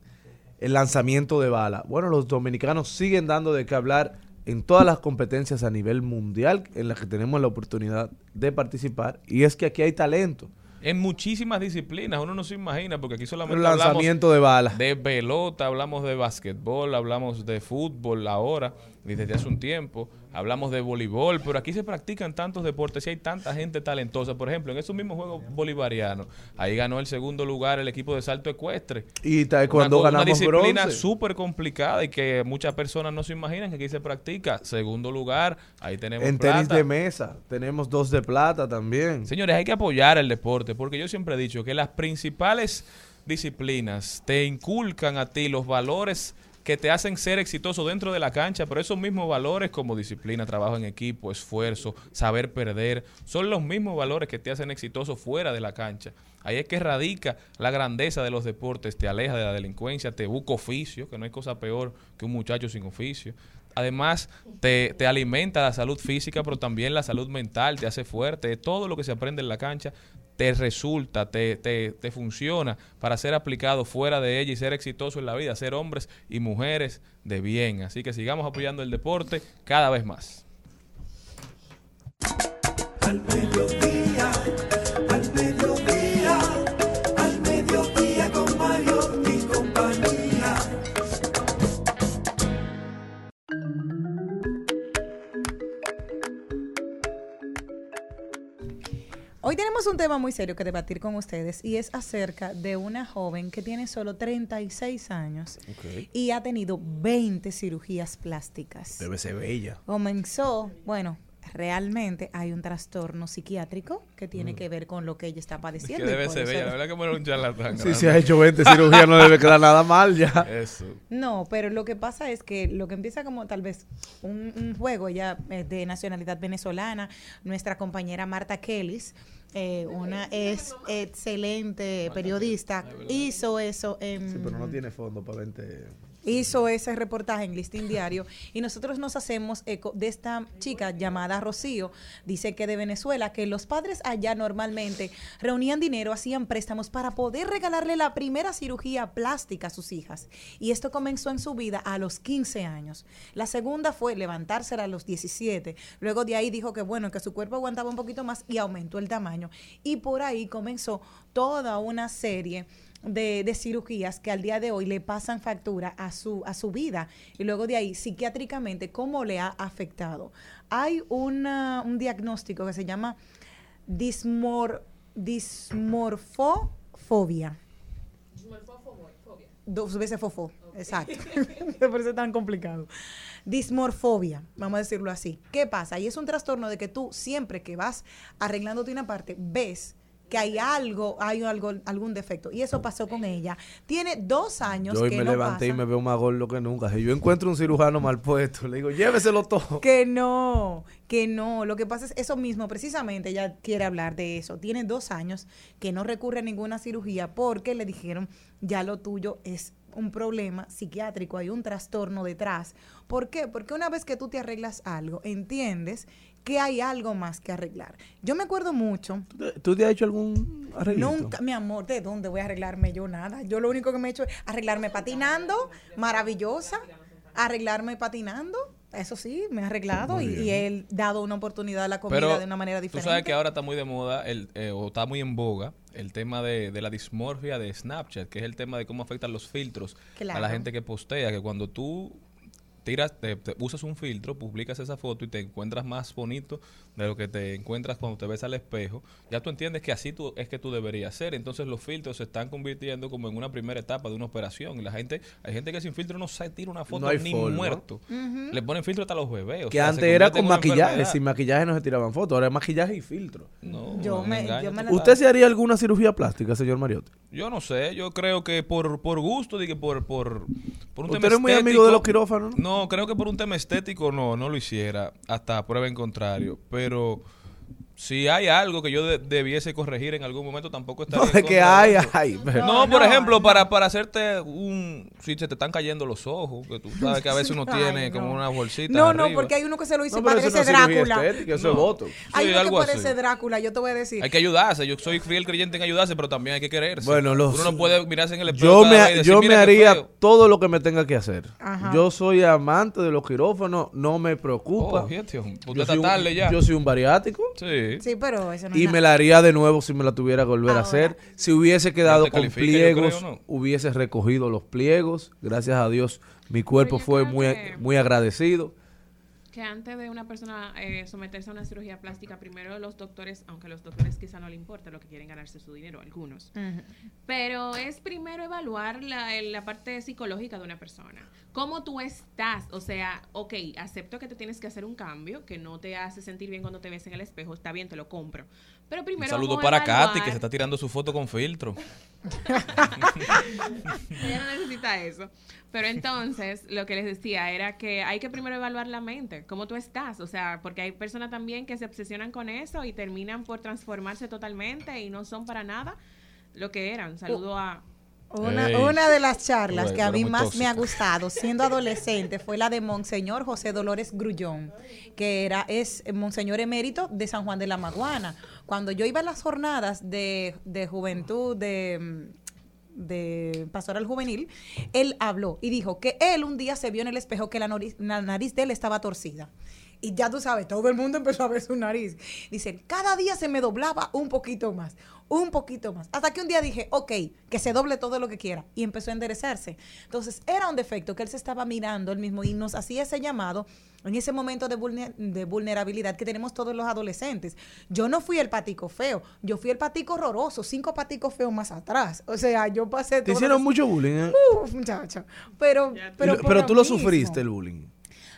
el lanzamiento de bala. Bueno, los dominicanos siguen dando de qué hablar en todas las competencias a nivel mundial en las que tenemos la oportunidad de participar. Y es que aquí hay talento. En muchísimas disciplinas, uno no se imagina, porque aquí solamente El hablamos lanzamiento de bala. de pelota, hablamos de basquetbol, hablamos de fútbol ahora, desde hace un tiempo, hablamos de voleibol, pero aquí se practican tantos deportes y hay tanta gente talentosa. Por ejemplo, en esos mismos Juegos Bolivarianos, ahí ganó el segundo lugar el equipo de salto ecuestre. Y cuando una, co- una ganamos disciplina súper complicada y que muchas personas no se imaginan que aquí se practica. Segundo lugar, ahí tenemos En tenis de mesa tenemos dos de plata también. Señores, hay que apoyar el deporte porque yo siempre he dicho que las principales disciplinas te inculcan a ti los valores que te hacen ser exitoso dentro de la cancha, pero esos mismos valores como disciplina, trabajo en equipo, esfuerzo, saber perder, son los mismos valores que te hacen exitoso fuera de la cancha. Ahí es que radica la grandeza de los deportes, te aleja de la delincuencia, te busca oficio, que no hay cosa peor que un muchacho sin oficio. Además, te, te alimenta la salud física, pero también la salud mental, te hace fuerte. Todo lo que se aprende en la cancha te resulta, te, te, te funciona para ser aplicado fuera de ella y ser exitoso en la vida, ser hombres y mujeres de bien. Así que sigamos apoyando el deporte cada vez más. Hoy tenemos un tema muy serio que debatir con ustedes y es acerca de una joven que tiene solo 36 años y ha tenido 20 cirugías plásticas. Debe ser bella. Comenzó, bueno, realmente hay un trastorno psiquiátrico que tiene Mm. que ver con lo que ella está padeciendo. debe ser bella, la verdad que me un charlatán. Si se ha hecho 20 cirugías no debe quedar nada mal ya. Eso. No, pero lo que pasa es que lo que empieza como tal vez un, un juego ya eh, de nacionalidad venezolana, nuestra compañera Marta Kellis, eh, una es excelente periodista, hizo eso en... Sí, pero no tiene fondo para 20. Hizo ese reportaje en Listín Diario y nosotros nos hacemos eco de esta chica llamada Rocío, dice que de Venezuela, que los padres allá normalmente reunían dinero, hacían préstamos para poder regalarle la primera cirugía plástica a sus hijas. Y esto comenzó en su vida a los 15 años. La segunda fue levantársela a los 17. Luego de ahí dijo que bueno, que su cuerpo aguantaba un poquito más y aumentó el tamaño. Y por ahí comenzó toda una serie de, de cirugías que al día de hoy le pasan factura a su, a su vida y luego de ahí psiquiátricamente cómo le ha afectado. Hay una, un diagnóstico que se llama dismor, dismorfofobia. Dos veces fofo, exacto. Me parece tan complicado. Dismorfobia, vamos a decirlo así. ¿Qué pasa? Y es un trastorno de que tú siempre que vas arreglándote una parte, ves que hay algo, hay algo, algún defecto. Y eso pasó con ella. Tiene dos años Yo hoy que me no levanté y me veo más gordo que nunca. Si yo encuentro un cirujano mal puesto, le digo, lléveselo todo. Que no, que no. Lo que pasa es eso mismo, precisamente ella quiere hablar de eso. Tiene dos años que no recurre a ninguna cirugía porque le dijeron, ya lo tuyo es un problema psiquiátrico, hay un trastorno detrás. ¿Por qué? Porque una vez que tú te arreglas algo, entiendes que hay algo más que arreglar. Yo me acuerdo mucho, ¿Tú te- ¿Tú te has hecho algún arreglito? Nunca, mi amor, ¿de dónde voy a arreglarme yo nada? Yo lo único que me he hecho es arreglarme patinando, maravillosa, arreglarme patinando, eso sí, me he arreglado y, y he dado una oportunidad a la comida Pero de una manera tú diferente. sabes que ahora está muy de moda, el, eh, o está muy en boga, el tema de, de la dismorfia de Snapchat, que es el tema de cómo afectan los filtros a la gente que postea, que cuando tú tiras, te, te usas un filtro, publicas esa foto y te encuentras más bonito de lo que te encuentras cuando te ves al espejo, ya tú entiendes que así tú, es que tú deberías ser. Entonces los filtros se están convirtiendo como en una primera etapa de una operación. Y la gente, hay gente que sin filtro no se tira una foto No ni forma. muerto. Le ponen filtro hasta los bebés. o Que sea, antes era con maquillaje. enfermedad. Sin maquillaje no se tiraban fotos. Ahora es maquillaje y filtro. No, Yo me- engaño yo me la- total. ¿Usted se haría alguna cirugía plástica, señor Mariotti? Yo no sé, yo creo que por, por gusto, digo, por, por, por un ¿Usted tema es muy amigo de los quirófanos? No, creo que por un tema estético no, no lo hiciera, hasta prueba en contrario. Pero pero si hay algo que yo de- debiese corregir en algún momento, tampoco estaría No, de que hay, hay. pero- No, por ejemplo, para, para hacerte un... Si se te están cayendo los ojos, que tú sabes que a veces uno Ay, tiene no. como una bolsita No, no, porque hay uno que se lo hizo No, eso parece es Drácula. estética, eso No. es voto. Hay Sí, uno que así. parece Drácula, yo te voy a decir. Hay que ayudarse. Yo soy fiel creyente en ayudarse, pero también hay que quererse. Bueno, los- Uno no puede mirarse en el espejo Yo me, decir, yo me "Mira qué haría feo". todo lo que me tenga que hacer. Ajá. Yo soy amante de los quirófanos, no me preocupa. Oh, yo, está soy un, tarde ya. yo soy un bariátrico Sí. Sí, pero eso no es y nada. me la haría de nuevo si me la tuviera que volver a Ahora. hacer. Si hubiese quedado te con califica, yo pliegos, creo, ¿no? hubiese recogido los pliegos. Gracias a Dios, mi cuerpo yo fue creo muy, que- muy agradecido. Que antes de una persona eh, someterse a una cirugía plástica, primero los doctores, aunque a los doctores quizá no le importa lo que quieren ganarse su dinero, algunos, pero es primero evaluar la, el- la parte psicológica de una persona. ¿Cómo tú estás? O sea, ok, acepto que te tienes que hacer un cambio, que no te hace sentir bien cuando te ves en el espejo, está bien, te lo compro. Pero Un primero saludo para Katy, que se está tirando su foto con filtro. Ella no necesita eso. Pero entonces, lo que les decía era que hay que primero evaluar la mente, cómo tú estás. O sea, porque hay personas también que se obsesionan con eso y terminan por transformarse totalmente y no son para nada lo que eran. Saludo a... Una, de las charlas que a mí más me ha gustado siendo adolescente fue la de Monseñor José Dolores Grullón, que era es Monseñor emérito de San Juan de la Maguana. Cuando yo iba a las jornadas de, de juventud de de pastoral juvenil, él habló y dijo que él un día se vio en el espejo que la nariz, la nariz de él estaba torcida. Y ya tú sabes, todo el mundo empezó a ver su nariz. Dice, cada día se me doblaba un poquito más, un poquito más. Hasta que un día dije, ok, que se doble todo lo que quiera. Y empezó a enderezarse. Entonces, era un defecto que él se estaba mirando él mismo y nos hacía ese llamado en ese momento de, vulner- de vulnerabilidad que tenemos todos los adolescentes. Yo no fui el patico feo, yo fui el patico horroroso, cinco paticos feos más atrás. O sea, yo pasé Te todas hicieron mucho bullying. ¿eh? Uf, muchacho. Pero, pero, pero tú lo mismo. sufriste, el bullying.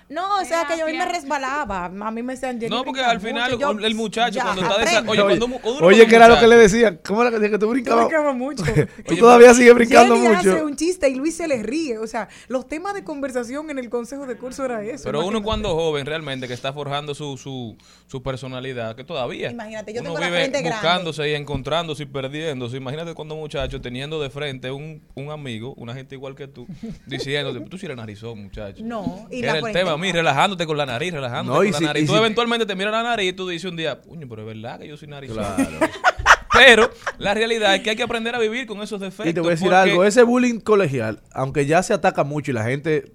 No, o sea, que yo a mí me resbalaba. A mí me decían, No, porque al final mucho. Yo, el muchacho ya, cuando está desa-. Oye, Oye, cuando cuando oye, ¿qué era lo que le decían? ¿Cómo era que decía que tú Yo brincabas? brincaba mucho. Tú todavía sigues brincando Jenny hace mucho. un chiste y Luis se le ríe. O sea, los temas de conversación en el consejo de curso era eso. Pero uno cuando joven realmente que está forjando su, su, su personalidad, que todavía Imagínate, yo uno tengo la vive frente grande. buscándose y encontrándose y perdiéndose. Imagínate cuando muchacho teniendo de frente un, un amigo, una gente igual que tú, diciéndote, tú sí eres narizón, muchacho. No, y Que la era el frente tema, no. Mí, relajándote con la nariz, relajándote No, y con la si- nariz. y tú si- eventualmente te miras la nariz y tú dices un día, puño, pero es verdad que yo soy narizón. Claro. Pero la realidad es que hay que aprender a vivir con esos defectos. Y te voy a decir porque- algo, ese bullying colegial, aunque ya se ataca mucho y la gente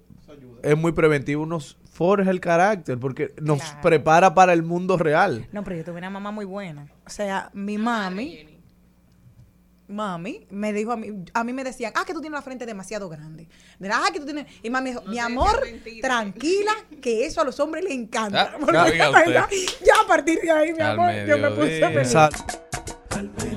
es muy preventivo, nos forja el carácter porque nos Claro. prepara para el mundo real. No, pero yo tuve una mamá muy buena. O sea, mi mami, Jenny. Mami, me dijo a mí, a mí me decían, ah, que tú tienes la frente demasiado grande. De, ah, que tú tienes. Y mami dijo, No mi amor, decía mentira". tranquila, que eso a los hombres les encanta. Ah, Porque, ya, ya a partir de ahí, mi Al amor, yo me puse feliz.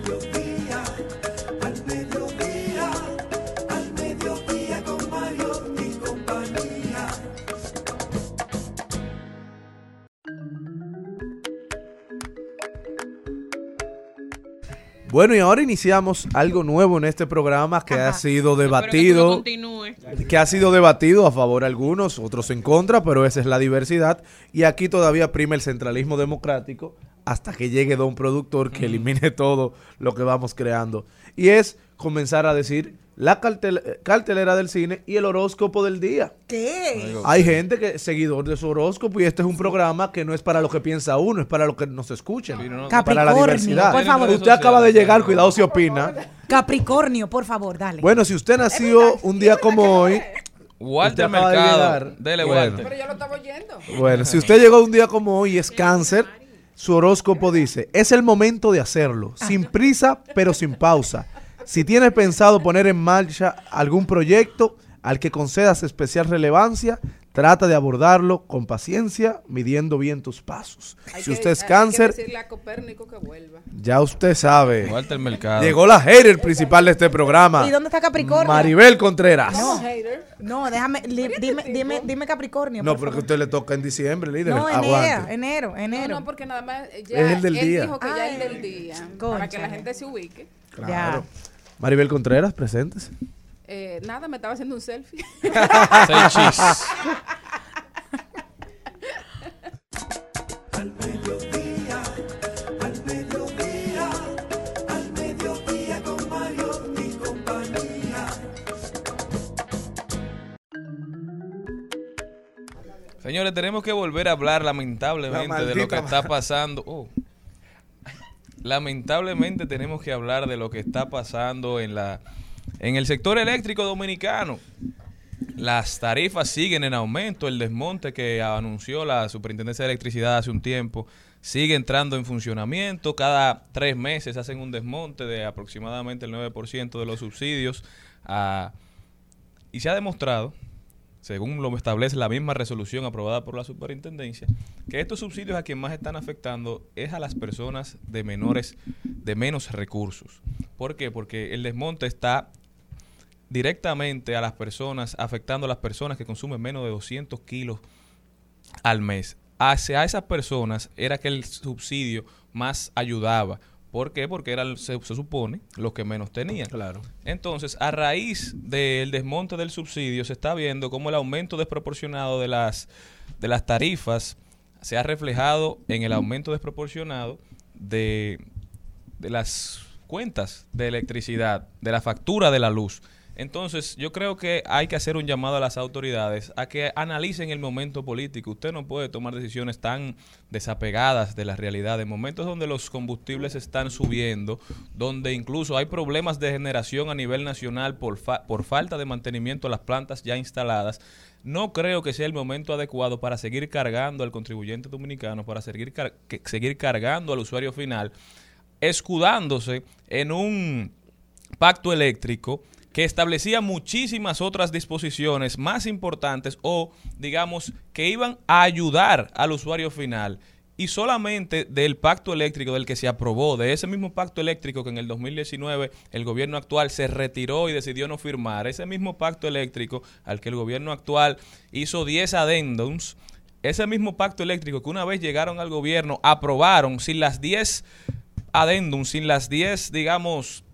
Bueno, y ahora iniciamos algo nuevo en este programa que ha sido que debatido. continúes. que ha sido debatido a favor algunos, otros en contra, pero esa es la diversidad. Y aquí todavía prima el centralismo democrático hasta que llegue don productor que elimine todo lo que vamos creando. Y es comenzar a decir la cartel- cartelera del cine y el horóscopo del día. ¿Qué? Hay gente que es seguidor de su horóscopo y este es un programa que no es para lo que piensa uno, es para lo que nos escuchan. No, no, para la Capricornio, diversidad. por favor. Usted acaba de llegar, cuidado si opina. Capricornio, por favor, dale. Bueno, si usted nació un día como hoy, Walter de Mercado. llegar. Dele, Bueno. Walter. Pero yo lo estaba oyendo. Bueno, si usted llegó un día como hoy y es cáncer, su horóscopo dice, es el momento de hacerlo, sin prisa, pero sin pausa. Si tienes pensado poner en marcha algún proyecto al que concedas especial relevancia, trata de abordarlo con paciencia, midiendo bien tus pasos. Hay Si que- usted es hay cáncer, decirle a Copérnico que vuelva. ya usted sabe. Walter Mercado. Llegó la hater principal de este programa. ¿Y dónde está Capricornio? Maribel Contreras. No. Hater. No, déjame, li- dime, dime, dime Capricornio. No, por pero que usted le toca en diciembre, líder. No, enero, Aguante. enero, No, enero. no, porque nada más ya Es el del él día. dijo que ya Ay, es del día. Para que la gente se ubique. Claro. Maribel Contreras, presentes. Eh, nada, me estaba haciendo un selfie. Señores, tenemos que volver a hablar lamentablemente de lo que está pasando. Oh. Lamentablemente tenemos que hablar de lo que está pasando en la en el sector eléctrico dominicano. Las tarifas siguen en aumento, el desmonte que anunció la Superintendencia de Electricidad hace un tiempo sigue entrando en funcionamiento. Cada tres meses hacen un desmonte de aproximadamente el 9% de los subsidios. a- y se ha demostrado según lo establece la misma resolución aprobada por la superintendencia, que estos subsidios a quien más están afectando es a las personas de menores, de menos recursos. ¿Por qué? Porque el desmonte está directamente a las personas, afectando a las personas que consumen menos de 200 kilos al mes. Hacia esas personas era que el subsidio más ayudaba. ¿Por qué? Porque era, se, se supone, los que menos tenían. Claro. Entonces, a raíz del desmonte del subsidio, se está viendo cómo el aumento desproporcionado de las, de las tarifas se ha reflejado en el aumento desproporcionado de, de las cuentas de electricidad, de la factura de la luz. Entonces, yo creo que hay que hacer un llamado a las autoridades a que analicen el momento político. Usted no puede tomar decisiones tan desapegadas de la realidad. En momentos donde los combustibles están subiendo, donde incluso hay problemas de generación a nivel nacional por, fa- por falta de mantenimiento a las plantas ya instaladas, no creo que sea el momento adecuado para seguir cargando al contribuyente dominicano, para seguir, seguir cargando al usuario final, escudándose en un pacto eléctrico que establecía muchísimas otras disposiciones más importantes o, digamos, que iban a ayudar al usuario final. Y solamente del pacto eléctrico del que se aprobó, de ese mismo pacto eléctrico que en el 2019 el gobierno actual se retiró y decidió no firmar, ese mismo pacto eléctrico al que el gobierno actual hizo 10 adendums, ese mismo pacto eléctrico que una vez llegaron al gobierno, aprobaron sin las 10 adendums, sin las 10, digamos,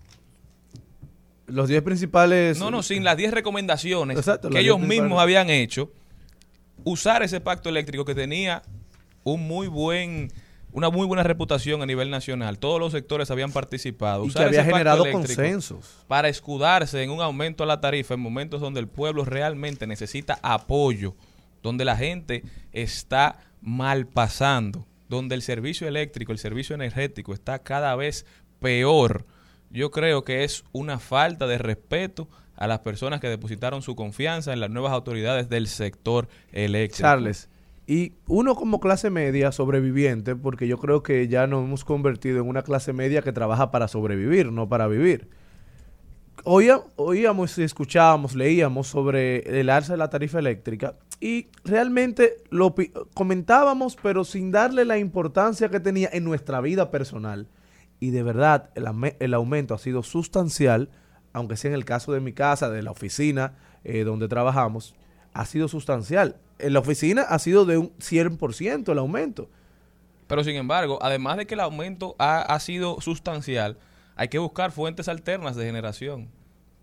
Los 10 principales. no, no, sin las 10 recomendaciones Exacto, que ellos 10 mismos habían hecho, usar ese pacto eléctrico que tenía un muy buen una muy buena reputación a nivel nacional. Todos los sectores habían participado. Y que Usar había ese generado consensos. Para escudarse en un aumento a la tarifa en momentos donde el pueblo realmente necesita apoyo, donde la gente está mal pasando, donde el servicio eléctrico, el servicio energético está cada vez peor. Yo creo que es una falta de respeto a las personas que depositaron su confianza en las nuevas autoridades del sector eléctrico. Charles, y uno como clase media sobreviviente, porque yo creo que ya nos hemos convertido en una clase media que trabaja para sobrevivir, no para vivir. Oía- oíamos y escuchábamos, leíamos sobre el alza de la tarifa eléctrica y realmente lo comentábamos, pero sin darle la importancia que tenía en nuestra vida personal. Y de verdad, el, el aumento ha sido sustancial, aunque sea en el caso de mi casa, de la oficina eh, donde trabajamos, ha sido sustancial. En la oficina ha sido de un 100% el aumento. Pero sin embargo, además de que el aumento ha, ha sido sustancial, hay que buscar fuentes alternas de generación.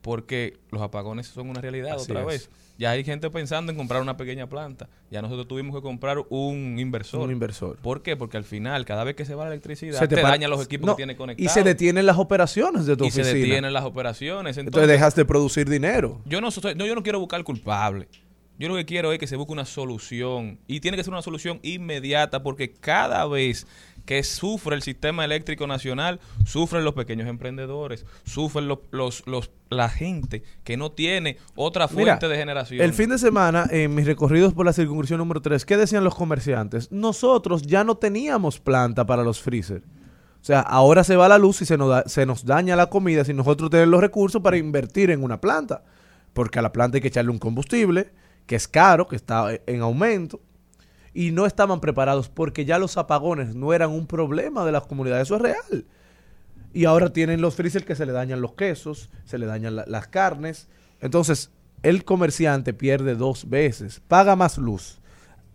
Porque los apagones son una realidad Así otra es. vez. Ya hay gente pensando en comprar una pequeña planta. Ya nosotros tuvimos que comprar un inversor. Un inversor. ¿Por qué? Porque al final, cada vez que se va la electricidad, Se te, te dañan los equipos No, que tienes Y conectados. se detienen las operaciones de tu y se oficina. detienen las operaciones. Entonces Entonces, dejas de producir dinero. yo no, soy- no, yo no quiero buscar culpable. Yo lo que quiero es que se busque una solución. Y tiene que ser una solución inmediata porque cada vez que sufre el sistema eléctrico nacional, sufren los pequeños emprendedores, sufren los, los, los- la gente que no tiene otra Mira, fuente de generación. El fin de semana, en mis recorridos por la circunscripción número 3, ¿qué decían los comerciantes? Nosotros ya no teníamos planta para los freezer. O sea, ahora se va la luz y se nos, da- se nos daña la comida si nosotros tenemos los recursos para invertir en una planta. Porque a la planta hay que echarle un combustible, que es caro, que está en aumento. Y no estaban preparados porque ya los apagones no eran un problema de las comunidades. Eso es real. Y ahora tienen los freezer que se le dañan los quesos, se le dañan la- las carnes. Entonces, el comerciante pierde dos veces, paga más luz,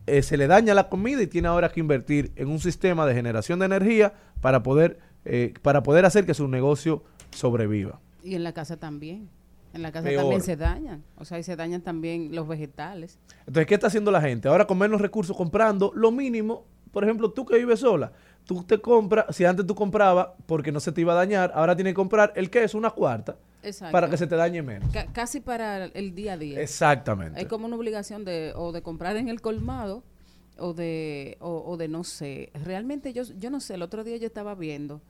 eh, se le daña la comida y tiene ahora que invertir en un sistema de generación de energía para poder, eh, para poder hacer que su negocio sobreviva. Y en la casa también. En la casa Peor. también se dañan. O sea, y se dañan también los vegetales. Entonces, ¿qué está haciendo la gente? Ahora con menos recursos comprando lo mínimo. Por ejemplo, tú que vives sola, tú te compras, si antes tú comprabas porque no se te iba a dañar, ahora tienes que comprar el queso, una cuarta, Exacto. para que se te dañe menos. Ca- casi para el día a día. Exactamente. Hay como una obligación de o de comprar en el colmado o de, o, o de no sé. Realmente yo, yo no sé, el otro día yo estaba viendo,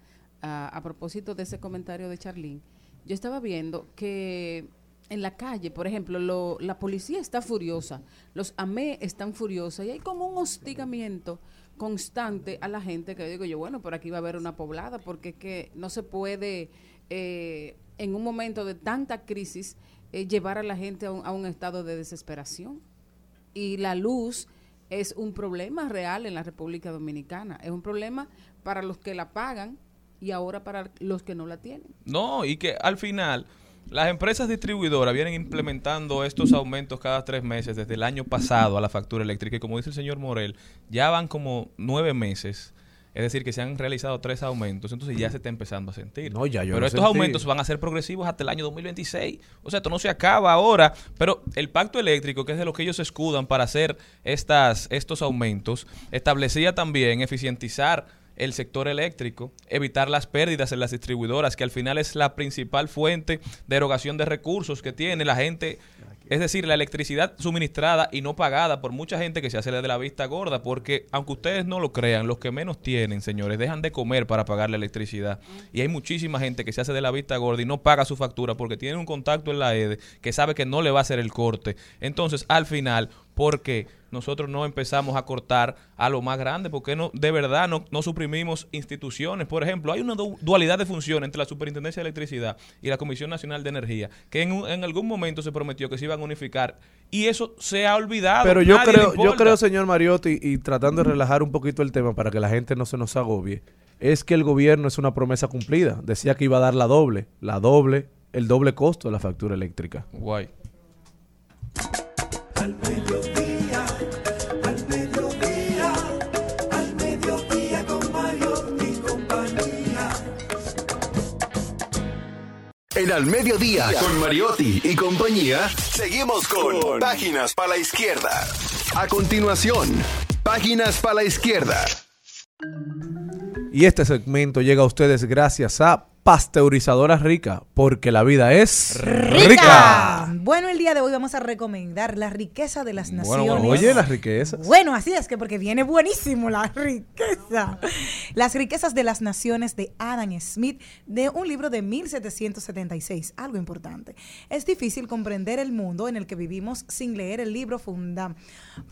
a, a propósito de ese comentario de Charlene, yo estaba viendo que en la calle, por ejemplo, lo- la policía está furiosa, los AME están furiosos y hay como un hostigamiento constante a la gente que digo yo, bueno, por aquí va a haber una poblada porque es que no se puede eh, en un momento de tanta crisis eh, llevar a la gente a un, a un estado de desesperación. Y la luz es un problema real en la República Dominicana, es un problema para los que la pagan y ahora para los que no la tienen. No, y que al final las empresas distribuidoras vienen implementando estos aumentos cada tres meses desde el año pasado a la factura eléctrica y como dice el señor Morel, ya van como nueve meses. Es decir, que se han realizado tres aumentos, entonces ya se está empezando a sentir. No, ya yo pero estos sentí. aumentos van a ser progresivos hasta el año 2026. O sea, esto no se acaba ahora. Pero el pacto eléctrico, que es de lo que ellos se escudan para hacer estas, estos aumentos, establecía también eficientizar el sector eléctrico, evitar las pérdidas en las distribuidoras, que al final es la principal fuente de erogación de recursos que tiene la gente. Es decir, la electricidad suministrada y no pagada por mucha gente que se hace de la vista gorda, porque aunque ustedes no lo crean, los que menos tienen, señores, dejan de comer para pagar la electricidad. Y hay muchísima gente que se hace de la vista gorda y no paga su factura porque tiene un contacto en la EDE que sabe que no le va a hacer el corte. Entonces, al final, ¿por qué nosotros no empezamos a cortar a lo más grande? ¿Por qué no, de verdad no, no suprimimos instituciones? Por ejemplo, hay una du- dualidad de función entre la Superintendencia de Electricidad y la Comisión Nacional de Energía, que en, un- en algún momento se prometió que se iban a unificar y eso se ha olvidado. Pero yo creo, yo creo, señor Mariotti, y tratando de relajar un poquito el tema para que la gente no se nos agobie, es que el gobierno es una promesa cumplida. Decía que iba a dar la doble, la doble, el doble costo de la factura eléctrica. Guay. En Al Mediodía, con Mariotti y compañía, seguimos con Páginas para la Izquierda. A continuación, Páginas para la Izquierda. Y este segmento llega a ustedes gracias a Pasteurizadora Rica, porque la vida es rica. Bueno, el día de hoy vamos a recomendar la riqueza de las Bueno, naciones. bueno, Oye, las riquezas. Bueno, así es que porque viene buenísimo la riqueza. Las riquezas de las naciones de Adam Smith de un libro de 1776. Algo importante. Es difícil comprender el mundo en el que vivimos sin leer el libro funda-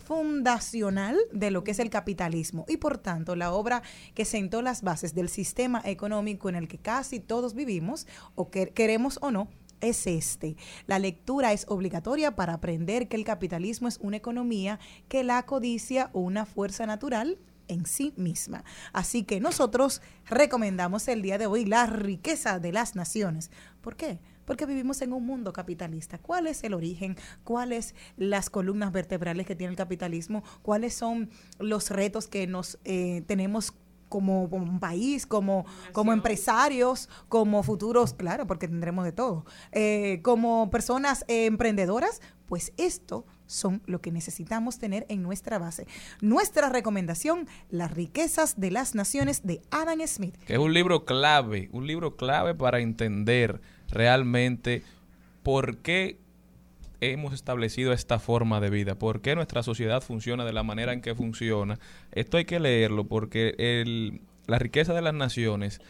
fundacional de lo que es el capitalismo y por tanto la obra que sentó las bases del sistema económico en el que casi todos vivimos o que queremos o no es este. La lectura es obligatoria para aprender que el capitalismo es una economía que la codicia una fuerza natural en sí misma. Así que nosotros recomendamos el día de hoy la riqueza de las naciones. ¿Por qué? Porque vivimos en un mundo capitalista. ¿Cuál es el origen? ¿Cuáles las columnas vertebrales que tiene el capitalismo? ¿Cuáles son los retos que nos eh, tenemos como, como un país, como, como empresarios, como futuros, claro, porque tendremos de todo, eh, como personas eh, emprendedoras, pues esto son lo que necesitamos tener en nuestra base. Nuestra recomendación, Las riquezas de las naciones de Adam Smith. que es un libro clave, un libro clave para entender realmente por qué hemos establecido esta forma de vida, por qué nuestra sociedad funciona de la manera en que funciona. Esto hay que leerlo porque el- la riqueza de las naciones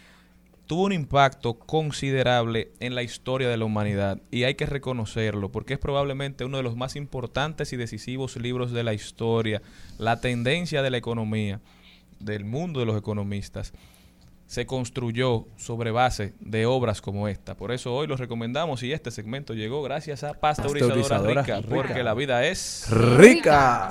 tuvo un impacto considerable en la historia de la humanidad y hay que reconocerlo porque es probablemente uno de los más importantes y decisivos libros de la historia, la tendencia de la economía, del mundo de los economistas se construyó sobre base de obras como esta. Por eso hoy los recomendamos y este segmento llegó gracias a Pasteurizadora, Pasteurizadora Rica, Rica. porque la vida es... Rica.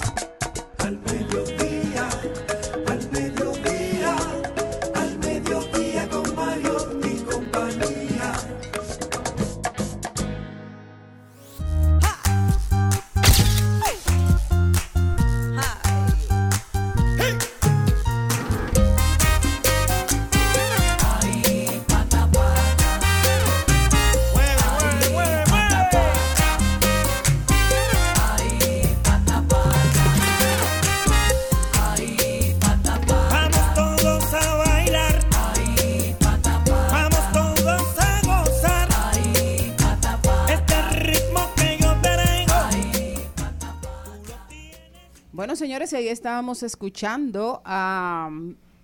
Señores, ahí estábamos escuchando a,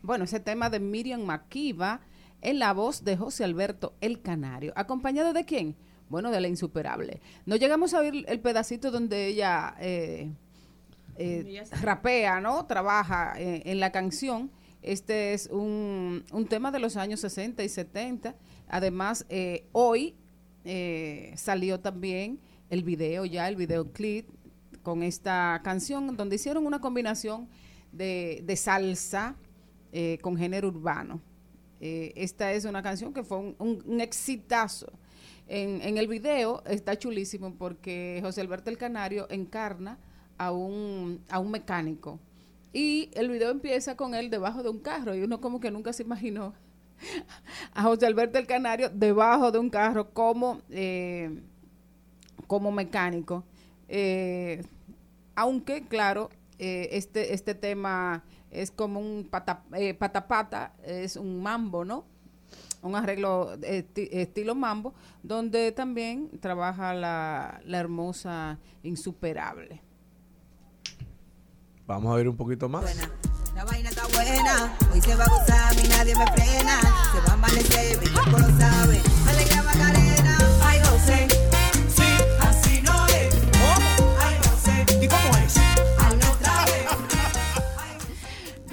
bueno, ese tema de Miriam Makiba en la voz de José Alberto El Canario. ¿Acompañado de quién? Bueno, de la insuperable. No llegamos a oír el pedacito donde ella eh, eh, rapea, ¿no? Trabaja eh, en la canción. Este es un, un tema de los años 60 y 70. Además, eh, hoy eh, salió también el video ya, el videoclip con esta canción, donde hicieron una combinación de, de salsa eh, con género urbano. Eh, esta es una canción que fue un, exitazo. En, en el video está chulísimo porque José Alberto el Canario encarna a un, a un mecánico. Y el video empieza con él debajo de un carro y uno como que nunca se imaginó a José Alberto el Canario debajo de un carro como, eh, como mecánico. Eh, aunque, claro, eh, este, este tema es como un pata, eh, patapata, es un mambo, ¿no? Un arreglo esti- estilo mambo, donde también trabaja la, la hermosa insuperable. Vamos a ver un poquito más. La vaina está buena, hoy se va a gozar y nadie me frena. Se va a amanecer, mi cuerpo lo sabe. Alegría Macarena,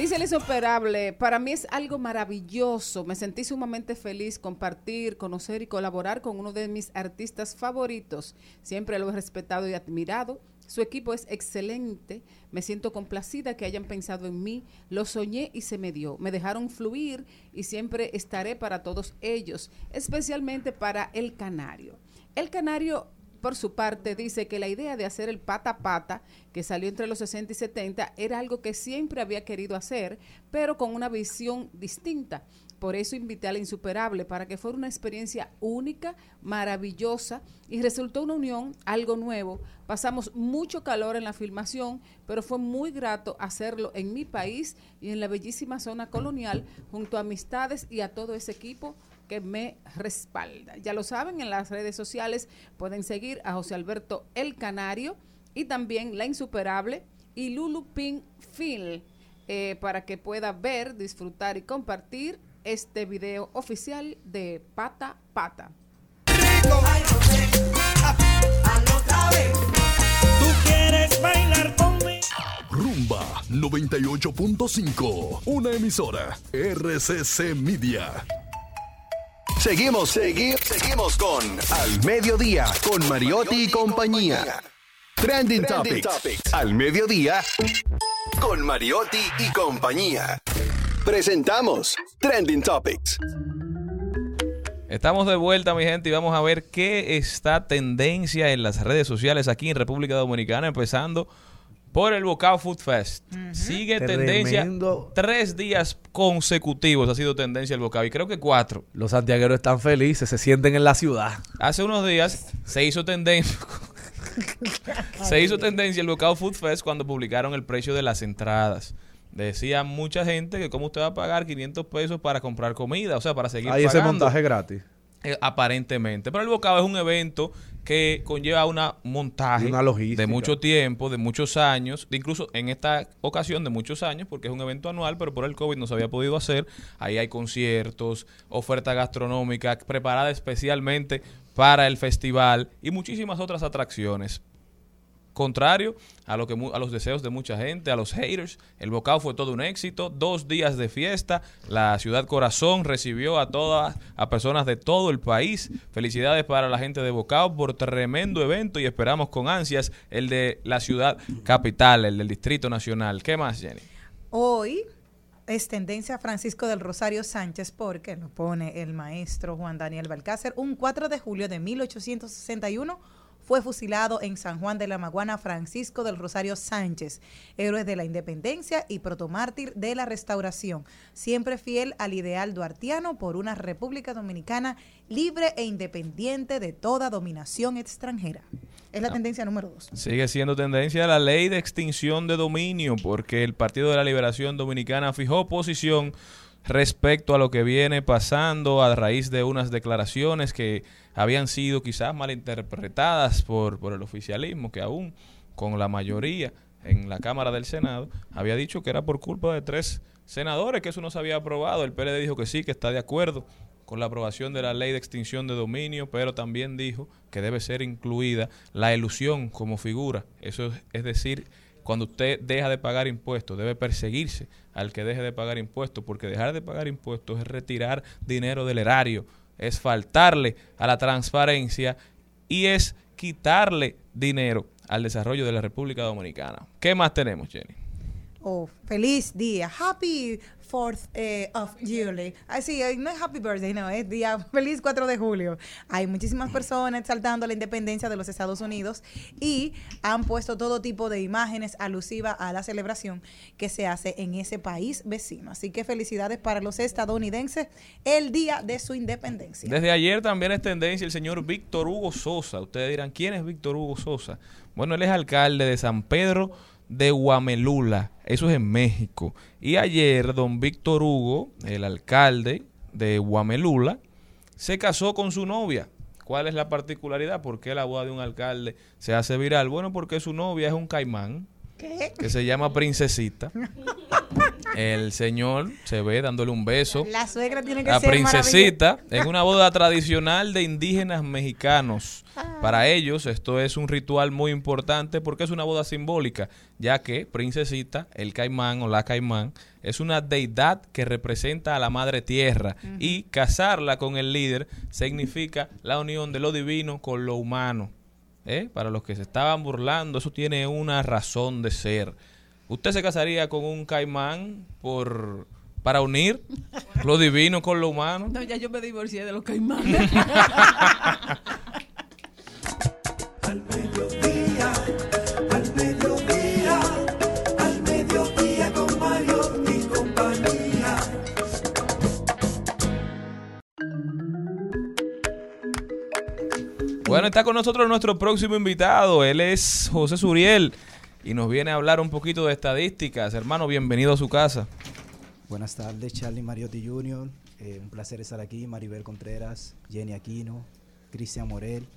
Insuperable, para mí es algo maravilloso. Me sentí sumamente feliz compartir, conocer y colaborar con uno de mis artistas favoritos. Siempre lo he respetado y admirado. Su equipo es excelente. Me siento complacida que hayan pensado en mí. Lo soñé y se me dio. Me dejaron fluir y siempre estaré para todos ellos, especialmente para el canario. El canario por su parte, dice que la idea de hacer el pata a pata, que salió entre los 60 y 70, era algo que siempre había querido hacer, pero con una visión distinta. Por eso invité a la insuperable para que fuera una experiencia única, maravillosa y resultó una unión, algo nuevo. Pasamos mucho calor en la filmación, pero fue muy grato hacerlo en mi país y en la bellísima zona colonial junto a amistades y a todo ese equipo que me respalda. Ya lo saben, en las redes sociales pueden seguir a José Alberto El Canario y también La Insuperable y Lulu Pin Phil eh, para que pueda ver, disfrutar y compartir este video oficial de Pata Pata. Tú quieres bailar conmigo. Rumba 98.5. Una emisora. RCC Media. Seguimos, seguimos, seguimos con Al Mediodía, con Mariotti y compañía. Trending, Topics. Al Mediodía, con Mariotti y compañía. Presentamos Trending Topics. Estamos de vuelta, mi gente, y vamos a ver qué está tendencia en las redes sociales aquí en República Dominicana, empezando por el Bocao Food Fest. Sigue tendencia. Tremendo. Tres días consecutivos ha sido tendencia el Bocao, y creo que cuatro. Los santiagueros están felices, se sienten en la ciudad. Hace unos días se hizo tendencia. se hizo tendencia el Bocao Food Fest cuando publicaron el precio de las entradas. Decía mucha gente que cómo usted va a pagar 500 pesos para comprar comida, o sea, para seguir Hay ese montaje gratis. Eh, aparentemente. Pero el bocado es un evento que conlleva una montaje una de mucho tiempo, de muchos años, de incluso en esta ocasión de muchos años, porque es un evento anual, pero por el COVID no se había podido hacer. Ahí hay conciertos, oferta gastronómica preparada especialmente para el festival y muchísimas otras atracciones. Contrario a, lo que, a los deseos de mucha gente, a los haters, el Bocao fue todo un éxito, dos días de fiesta, la ciudad corazón recibió a todas, a personas de todo el país. Felicidades para la gente de Bocao por tremendo evento y esperamos con ansias el de la ciudad capital, el del Distrito Nacional. ¿Qué más, Jenny? Hoy es tendencia Francisco del Rosario Sánchez porque lo pone el maestro Juan Daniel Balcácer. Un 4 de julio de 1861 fue fusilado en San Juan de la Maguana Francisco del Rosario Sánchez, héroe de la independencia y protomártir de la restauración, siempre fiel al ideal duartiano por una República Dominicana libre e independiente de toda dominación extranjera. Es la tendencia número dos. Sigue siendo tendencia la ley de extinción de dominio porque el Partido de la Liberación Dominicana fijó posición respecto a lo que viene pasando a raíz de unas declaraciones que habían sido quizás malinterpretadas por, por el oficialismo, que aún con la mayoría en la Cámara del Senado, había dicho que era por culpa de tres senadores que eso no se había aprobado. El PLD dijo que sí, que está de acuerdo con la aprobación de la ley de extinción de dominio, pero también dijo que debe ser incluida la ilusión como figura. Eso es, es decir, cuando usted deja de pagar impuestos, debe perseguirse al que deje de pagar impuestos, porque dejar de pagar impuestos es retirar dinero del erario, es faltarle a la transparencia y es quitarle dinero al desarrollo de la República Dominicana. ¿Qué más tenemos, Jenny? Oh, feliz día. Happy 4th eh, of July. Ah, sí, eh, no es Happy Birthday, no, es día feliz 4 de julio. Hay muchísimas personas exaltando la independencia de los Estados Unidos y han puesto todo tipo de imágenes alusivas a la celebración que se hace en ese país vecino. Así que felicidades para los estadounidenses el día de su independencia. Desde ayer también es tendencia el señor Víctor Hugo Sosa. Ustedes dirán, ¿quién es Víctor Hugo Sosa? Bueno, él es alcalde de San Pedro de Guamelula, eso es en México. Y ayer don Víctor Hugo, el alcalde de Guamelula, se casó con su novia. ¿Cuál es la particularidad? ¿Por qué la boda de un alcalde se hace viral? Bueno, porque su novia es un caimán ¿Qué? que se llama Princesita. El señor se ve dándole un beso La suegra tiene que la ser princesita en una boda tradicional de indígenas mexicanos. Ah. Para ellos esto es un ritual muy importante porque es una boda simbólica, ya que princesita, el caimán o la caimán, es una deidad que representa a la madre tierra y casarla con el líder significa la unión de lo divino con lo humano. ¿Eh? Para los que se estaban burlando, eso tiene una razón de ser. ¿Usted se casaría con un caimán por para unir lo divino con lo humano? No, ya yo me divorcié de los caimanes. Al Bueno, está con nosotros nuestro próximo invitado. Él es José Suriel y nos viene a hablar un poquito de estadísticas. Hermano, bienvenido a su casa. Buenas tardes, Charlie Mariotti Jr. Eh, un placer estar aquí. Maribel Contreras, Jenny Aquino, Cristian Morel,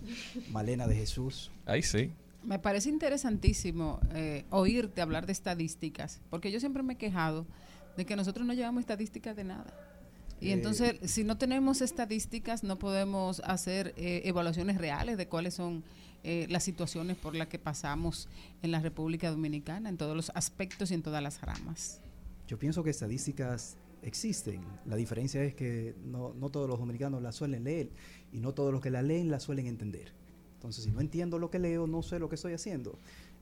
Malena de Jesús. Ahí sí. Me parece interesantísimo eh, oírte hablar de estadísticas, porque yo siempre me he quejado de que nosotros no llevamos estadísticas de nada. Y Eh, entonces, si no tenemos estadísticas, no podemos hacer eh, evaluaciones reales de cuáles son eh, las situaciones por las que pasamos en la República Dominicana, en todos los aspectos y en todas las ramas. Yo pienso que estadísticas existen. La diferencia es que no, no todos los dominicanos las suelen leer y no todos los que la leen la suelen entender. Entonces, si no entiendo lo que leo, no sé lo que estoy haciendo.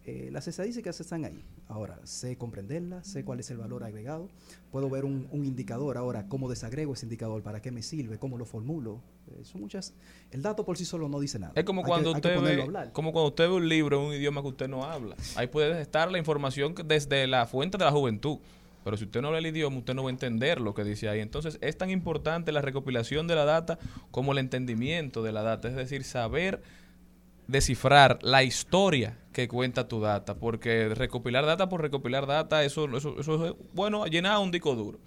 Eh, las estadísticas están ahí. Ahora, sé comprenderlas, sé cuál es el valor agregado. Puedo ver un, un indicador. Ahora, cómo desagrego ese indicador, para qué me sirve, cómo lo formulo. Eh, son muchas. El dato por sí solo no dice nada. Es como Hay cuando que usted ve, como cuando usted ve un libro en un idioma que usted no habla. Ahí puede estar la información desde la fuente de la juventud. Pero si usted no habla el idioma, usted no va a entender lo que dice ahí. Entonces, es tan importante la recopilación de la data como el entendimiento de la data. Es decir, saber descifrar la historia que cuenta tu data. Porque recopilar data por recopilar data, eso, eso, eso es, bueno, llenar un disco duro.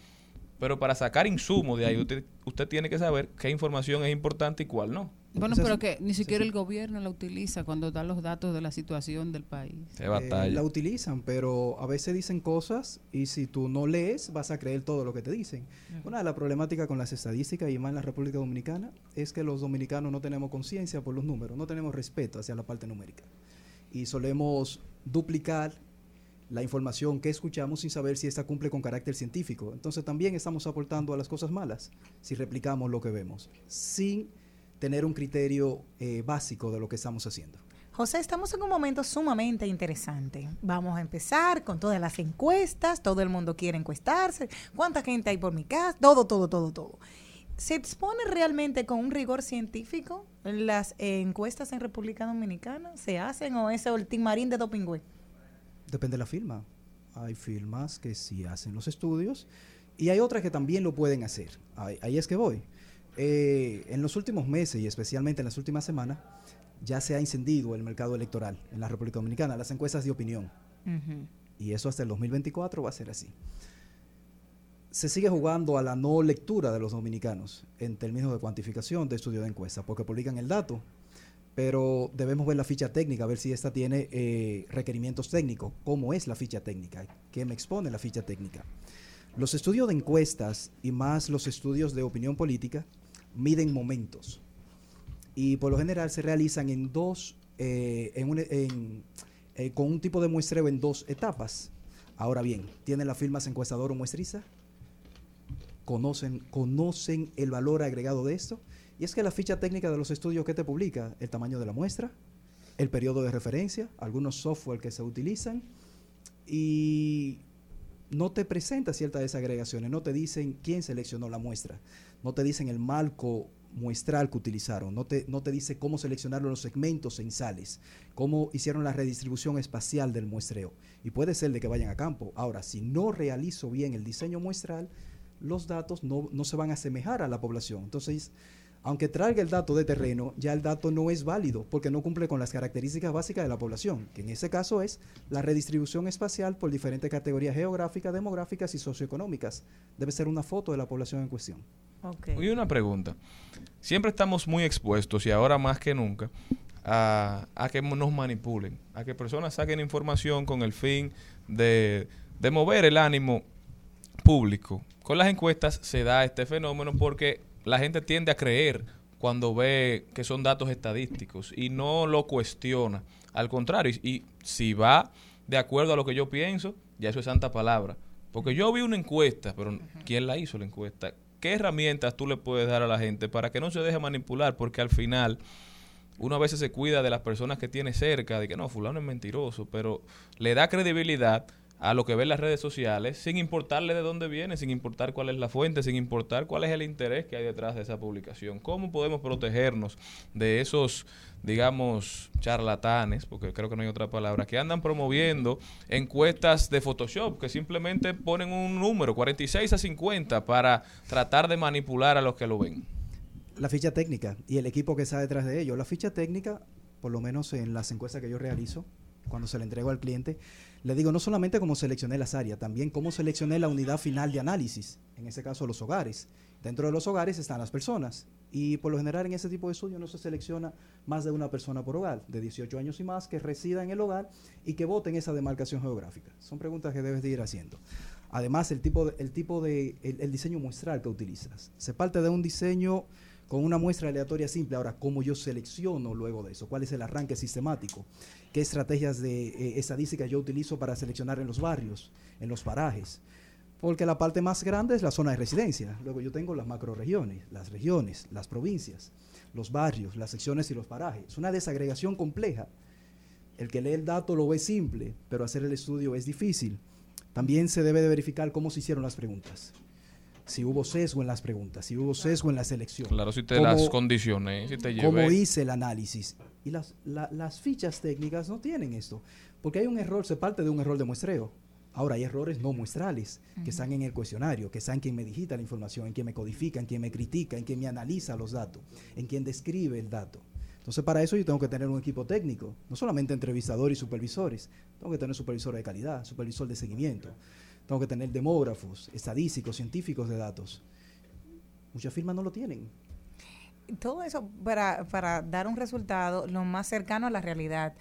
Pero para sacar insumos de ahí, usted, usted tiene que saber qué información es importante y cuál no. Bueno, pero que ni siquiera sí. el gobierno la utiliza cuando da los datos de la situación del país. Se Eh, batalla. la utilizan, pero a veces dicen cosas y si tú no lees vas a creer todo lo que te dicen. Una de las problemáticas con las estadísticas y más en la República Dominicana es que los dominicanos no tenemos conciencia por los números, no tenemos respeto hacia la parte numérica. Y solemos duplicar la información que escuchamos sin saber si esta cumple con carácter científico. Entonces también estamos aportando a las cosas malas si replicamos lo que vemos, sin tener un criterio eh, básico de lo que estamos haciendo. José, estamos en un momento sumamente interesante. Vamos a empezar con todas las encuestas, todo el mundo quiere encuestarse, cuánta gente hay por mi casa, todo, todo, todo, todo. ¿Se expone realmente con un rigor científico las eh, encuestas en República Dominicana? ¿Se hacen o es el timarín de Dopingüe? Depende de la firma. Hay firmas que sí hacen los estudios y hay otras que también lo pueden hacer. Ahí, ahí es que voy. Eh, en los últimos meses y especialmente en las últimas semanas ya se ha encendido el mercado electoral en la República Dominicana, las encuestas de opinión. Y eso hasta el 2024 va a ser así. Se sigue jugando a la no lectura de los dominicanos en términos de cuantificación de estudio de encuesta, porque publican el dato, pero debemos ver la ficha técnica, a ver si esta tiene eh, requerimientos técnicos. ¿Cómo es la ficha técnica? ¿Qué me expone la ficha técnica? Los estudios de encuestas y más los estudios de opinión política miden momentos y por lo general se realizan en dos, eh, eh, con un tipo de muestreo en dos etapas. Ahora bien, ¿tiene la firma encuestador o muestriza? ¿Conocen, ¿Conocen el valor agregado de esto? Y es que la ficha técnica de los estudios que te publica, el tamaño de la muestra, el periodo de referencia, algunos software que se utilizan y no te presenta ciertas desagregaciones, no te dicen quién seleccionó la muestra, no te dicen el marco muestral que utilizaron, no te, no te dice cómo seleccionaron los segmentos censales, cómo hicieron la redistribución espacial del muestreo. Y puede ser de que vayan a campo. Ahora, si no realizo bien el diseño muestral, los datos no, no se van a asemejar a la población. Entonces, aunque traiga el dato de terreno, ya el dato no es válido porque no cumple con las características básicas de la población, que en ese caso es la redistribución espacial por diferentes categorías geográficas, demográficas y socioeconómicas. Debe ser una foto de la población en cuestión. Y una pregunta. Siempre estamos muy expuestos y ahora más que nunca a, a que nos manipulen, a que personas saquen información con el fin de, de mover el ánimo público. Con las encuestas se da este fenómeno porque la gente tiende a creer cuando ve que son datos estadísticos y no lo cuestiona. Al contrario, y, y si va de acuerdo a lo que yo pienso, ya eso es santa palabra. Porque yo vi una encuesta, pero ¿quién la hizo la encuesta? ¿Qué herramientas tú le puedes dar a la gente para que no se deje manipular? Porque al final uno a veces se cuida de las personas que tiene cerca, de que no, fulano es mentiroso, pero le da credibilidad a lo que ve las redes sociales, sin importarle de dónde viene, sin importar cuál es la fuente, sin importar cuál es el interés que hay detrás de esa publicación. ¿Cómo podemos protegernos de esos, digamos, charlatanes, porque creo que no hay otra palabra, que andan promoviendo encuestas de Photoshop, que simplemente ponen un número, 46 a 50, para tratar de manipular a los que lo ven? La ficha técnica y el equipo que está detrás de ello. La ficha técnica, por lo menos en las encuestas que yo realizo, cuando se le entrego al cliente, le digo no solamente cómo seleccioné las áreas, también cómo seleccioné la unidad final de análisis, en ese caso los hogares. Dentro de los hogares están las personas y por lo general en ese tipo de estudio no se selecciona más de una persona por hogar, de 18 años y más, que resida en el hogar y que vote en esa demarcación geográfica. Son preguntas que debes de ir haciendo. Además, el tipo de, el tipo de el diseño muestral que utilizas. Se parte de un diseño con una muestra aleatoria simple. Ahora, ¿cómo yo selecciono luego de eso? ¿Cuál es el arranque sistemático? ¿Qué estrategias de eh, estadística yo utilizo para seleccionar en los barrios, en los parajes? Porque la parte más grande es la zona de residencia. Luego yo tengo las macroregiones, las regiones, las provincias, los barrios, las secciones y los parajes. Es una desagregación compleja. El que lee el dato lo ve simple, pero hacer el estudio es difícil. También se debe de verificar cómo se hicieron las preguntas. Si hubo sesgo en las preguntas, si hubo sesgo en la selección. Claro, si te cómo- las condiciones, si te cómo llevé. hice el análisis. Y las, la- las fichas técnicas no tienen esto. Porque hay un error, se parte de un error de muestreo. Ahora hay errores no muestrales que están en el cuestionario, que están en quien me digita la información, en quien me codifica, en quien me critica, en quien me analiza los datos, en quien describe el dato. Entonces, para eso yo tengo que tener un equipo técnico, no solamente entrevistadores y supervisores, tengo que tener supervisor de calidad, supervisor de seguimiento, tengo que tener demógrafos, estadísticos, científicos de datos. Muchas firmas no lo tienen. todo eso para, para dar un resultado lo más cercano a la realidad.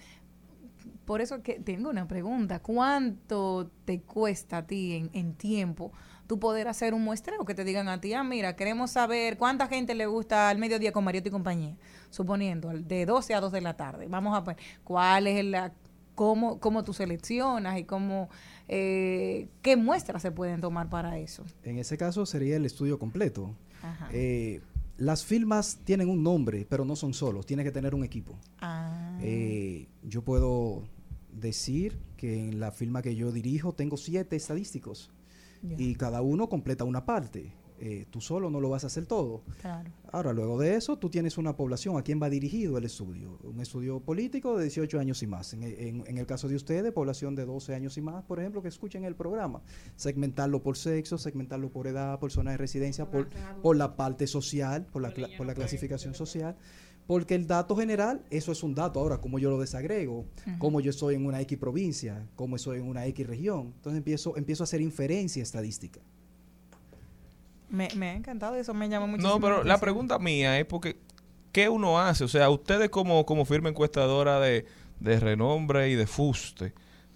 Por eso que tengo una pregunta. ¿Cuánto te cuesta a ti en, en tiempo tú poder hacer un muestreo que te digan a ti, ah, mira, queremos saber cuánta gente le gusta al mediodía con Mariotti y compañía? Suponiendo, de 12 a 2 de la tarde. Vamos a ver cuál es la... Cómo, cómo tú seleccionas y cómo, eh, qué muestras se pueden tomar para eso. En ese caso sería el estudio completo. Ajá. Eh, las firmas tienen un nombre, pero no son solos, tiene que tener un equipo. Ah. Eh, yo puedo decir que en la firma que yo dirijo tengo siete estadísticos y cada uno completa una parte. Eh, tú solo no lo vas a hacer todo. Claro. Ahora, luego de eso, tú tienes una población. ¿A quién va dirigido el estudio? Un estudio político de 18 años y más. En, en- en el caso de ustedes, población de 12 años y más, por ejemplo, que escuchen el programa. Segmentarlo por sexo, segmentarlo por edad, por zona de residencia, por, por la parte social, por la, por la clasificación social. Porque el dato general, eso es un dato. Ahora, ¿cómo yo lo desagrego? ¿Cómo yo estoy en una X provincia? ¿Cómo estoy en una X región? Entonces empiezo, empiezo a hacer inferencia estadística. Me, me ha encantado eso, me llamó muchísimo No, pero la pregunta mía es porque ¿qué uno hace? O sea, ustedes como, como firma encuestadora de, de renombre y de fuste,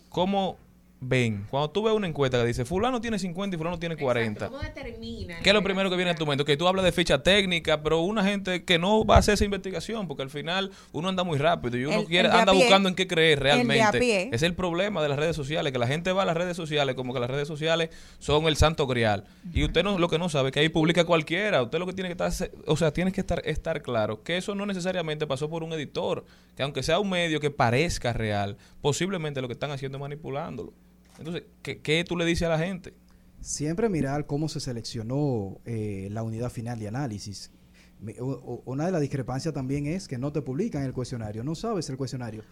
¿cómo ven? Cuando tú ves una encuesta que dice, fulano tiene 50 y fulano tiene 40. ¿Cómo determina? ¿Qué es lo primero que viene a tu mente? Que tú hablas de ficha técnica, pero una gente que no va a hacer esa investigación, porque al final uno anda muy rápido y uno El- quiere el anda buscando en qué creer realmente. Es el problema de las redes sociales, que la gente va a las redes sociales como que las redes sociales son el santo grial. Y usted no lo que no sabe es que ahí publica cualquiera. Usted lo que tiene que estar, o sea, tiene que estar, estar claro que eso no necesariamente pasó por un editor, que aunque sea un medio que parezca real, posiblemente lo que están haciendo es manipulándolo. Entonces, ¿qué, qué tú le dices a la gente? Siempre mirar cómo se seleccionó eh, la unidad final de análisis. O- o- Una de las discrepancias también es que no te publican el cuestionario, no sabes el cuestionario.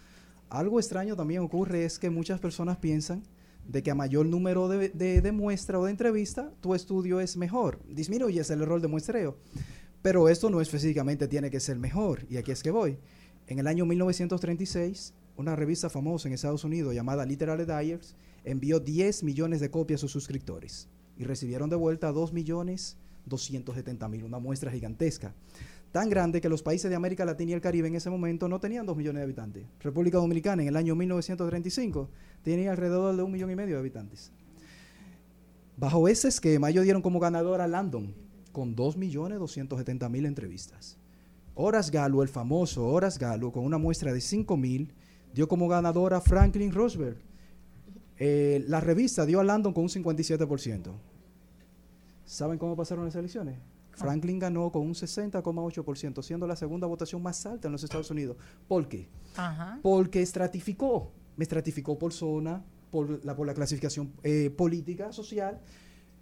Algo extraño también ocurre es que muchas personas piensan de que a mayor número de, de, de muestra o de entrevista, tu estudio es mejor. Disminuyes el error de muestreo. Pero esto no específicamente tiene que ser mejor. Y aquí es que voy. En el año 1936, una revista famosa en Estados Unidos llamada Literary Digest envió 10 millones de copias a sus suscriptores y recibieron de vuelta 2 millones 270 mil, una muestra gigantesca. Tan grande que los países de América Latina y el Caribe en ese momento no tenían 2 millones de habitantes. República Dominicana en el año 1935 tenía alrededor de un millón y medio de habitantes. Bajo ese esquema, ellos dieron como ganador a Landon con 2.270.000 entrevistas. Horace Gallo, el famoso Horace Gallo, con una muestra de 5.000, dio como ganador a Franklin Roosevelt. Eh, la revista dio a Landon con un 57%. ¿Saben cómo pasaron las elecciones? Franklin ganó con un 60,8%, siendo la segunda votación más alta en los Estados Unidos. ¿Por qué? Ajá. Porque estratificó. Me estratificó por zona, por la, por la clasificación eh, política, social,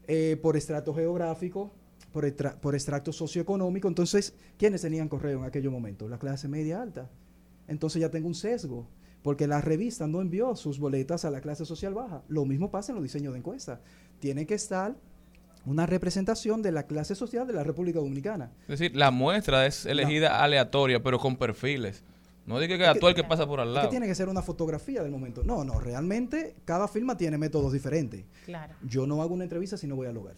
eh, por estrato geográfico, por, estra- por extracto socioeconómico. Entonces, ¿quiénes tenían correo en aquel momento? La clase media alta. Entonces ya tengo un sesgo, porque la revista no envió sus boletas a la clase social baja. Lo mismo pasa en los diseños de encuesta. Tiene que estar una representación de la clase social de la República Dominicana. Es decir, la muestra es elegida aleatoria, pero con perfiles. No diga que a todo el que pasa por al Es lado. que tiene que ser una fotografía del momento. No, no, realmente cada firma tiene métodos diferentes. Claro. Yo no hago una entrevista si no voy al lugar.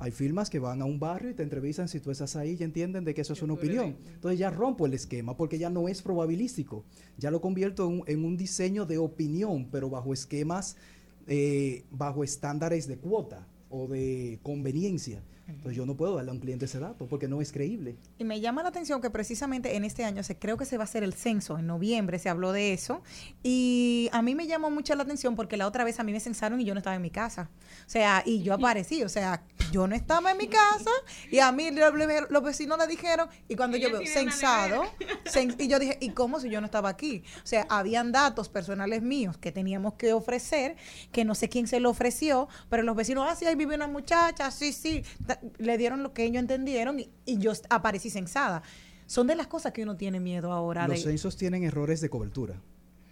Hay firmas que van a un barrio y te entrevistan si tú estás ahí y entienden de que eso es una opinión. Entonces ya rompo el esquema porque ya no es probabilístico. Ya lo convierto en, un- en un diseño de opinión, pero bajo esquemas, eh, bajo estándares de cuota o de conveniencia. Entonces yo no puedo darle a un cliente ese dato porque no es creíble. Y me llama la atención que precisamente en este año se creo que se va a hacer el censo, en noviembre se habló de eso, y a mí me llamó mucho la atención porque la otra vez a mí me censaron y yo no estaba en mi casa. O sea, y yo aparecí, o sea, yo no estaba en mi casa y a mí lo- lo- los vecinos le dijeron y cuando yo veo censado, cen- y yo dije, ¿y cómo si yo no estaba aquí? O sea, habían datos personales míos que teníamos que ofrecer, que no sé quién se lo ofreció, pero los vecinos, ah, sí, ahí vive una muchacha, sí, sí, le dieron lo que ellos entendieron y, y yo aparecí censada. Son de las cosas que uno tiene miedo ahora Los de... censos tienen errores de cobertura.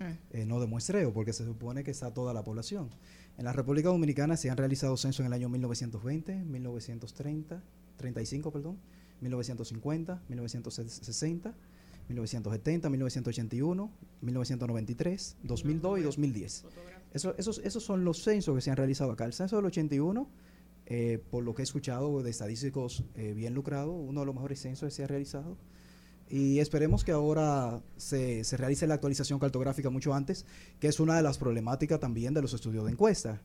Hmm. eh, no de muestreo, porque se supone que está toda la población. En la República Dominicana se han realizado censos en el año 1920, 1930, 35, perdón, 1950, 1960, 1970, 1981, 1993, 2002 y 2010. Eso- esos, esos son los censos que se han realizado acá. El censo del 81, eh, por lo que he escuchado de estadísticos eh, bien lucrados, uno de los mejores censos que se ha realizado. Y esperemos que ahora se, se realice la actualización cartográfica mucho antes, que es una de las problemáticas también de los estudios de encuesta.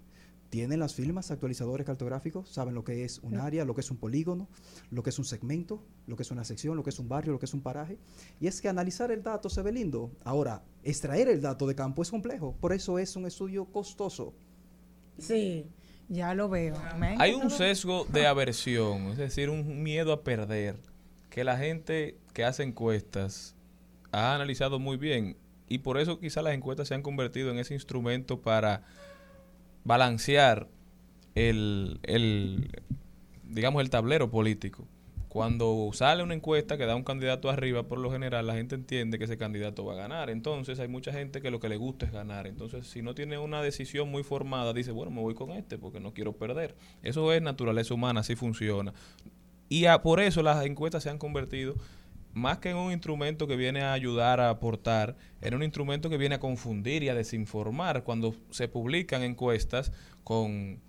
Tienen las firmas actualizadores cartográficos, saben lo que es un área, lo que es un polígono, lo que es un segmento, lo que es una sección, lo que es un barrio, lo que es un paraje. Y es que analizar el dato se ve lindo. Ahora, extraer el dato de campo es complejo, por eso es un estudio costoso. Sí, ya lo veo. Hay un sesgo de aversión, es decir, un miedo a perder, que la gente que hace encuestas ha analizado muy bien y por eso quizás las encuestas se han convertido en ese instrumento para balancear el, el, digamos, el tablero político. Cuando sale una encuesta que da un candidato arriba, por lo general la gente entiende que ese candidato va a ganar. Entonces hay mucha gente que lo que le gusta es ganar. Entonces si no tiene una decisión muy formada, dice, bueno, me voy con este porque no quiero perder. Eso es naturaleza humana, así funciona. Y a- por eso las encuestas se han convertido más que en un instrumento que viene a ayudar a aportar, en un instrumento que viene a confundir y a desinformar cuando se publican encuestas con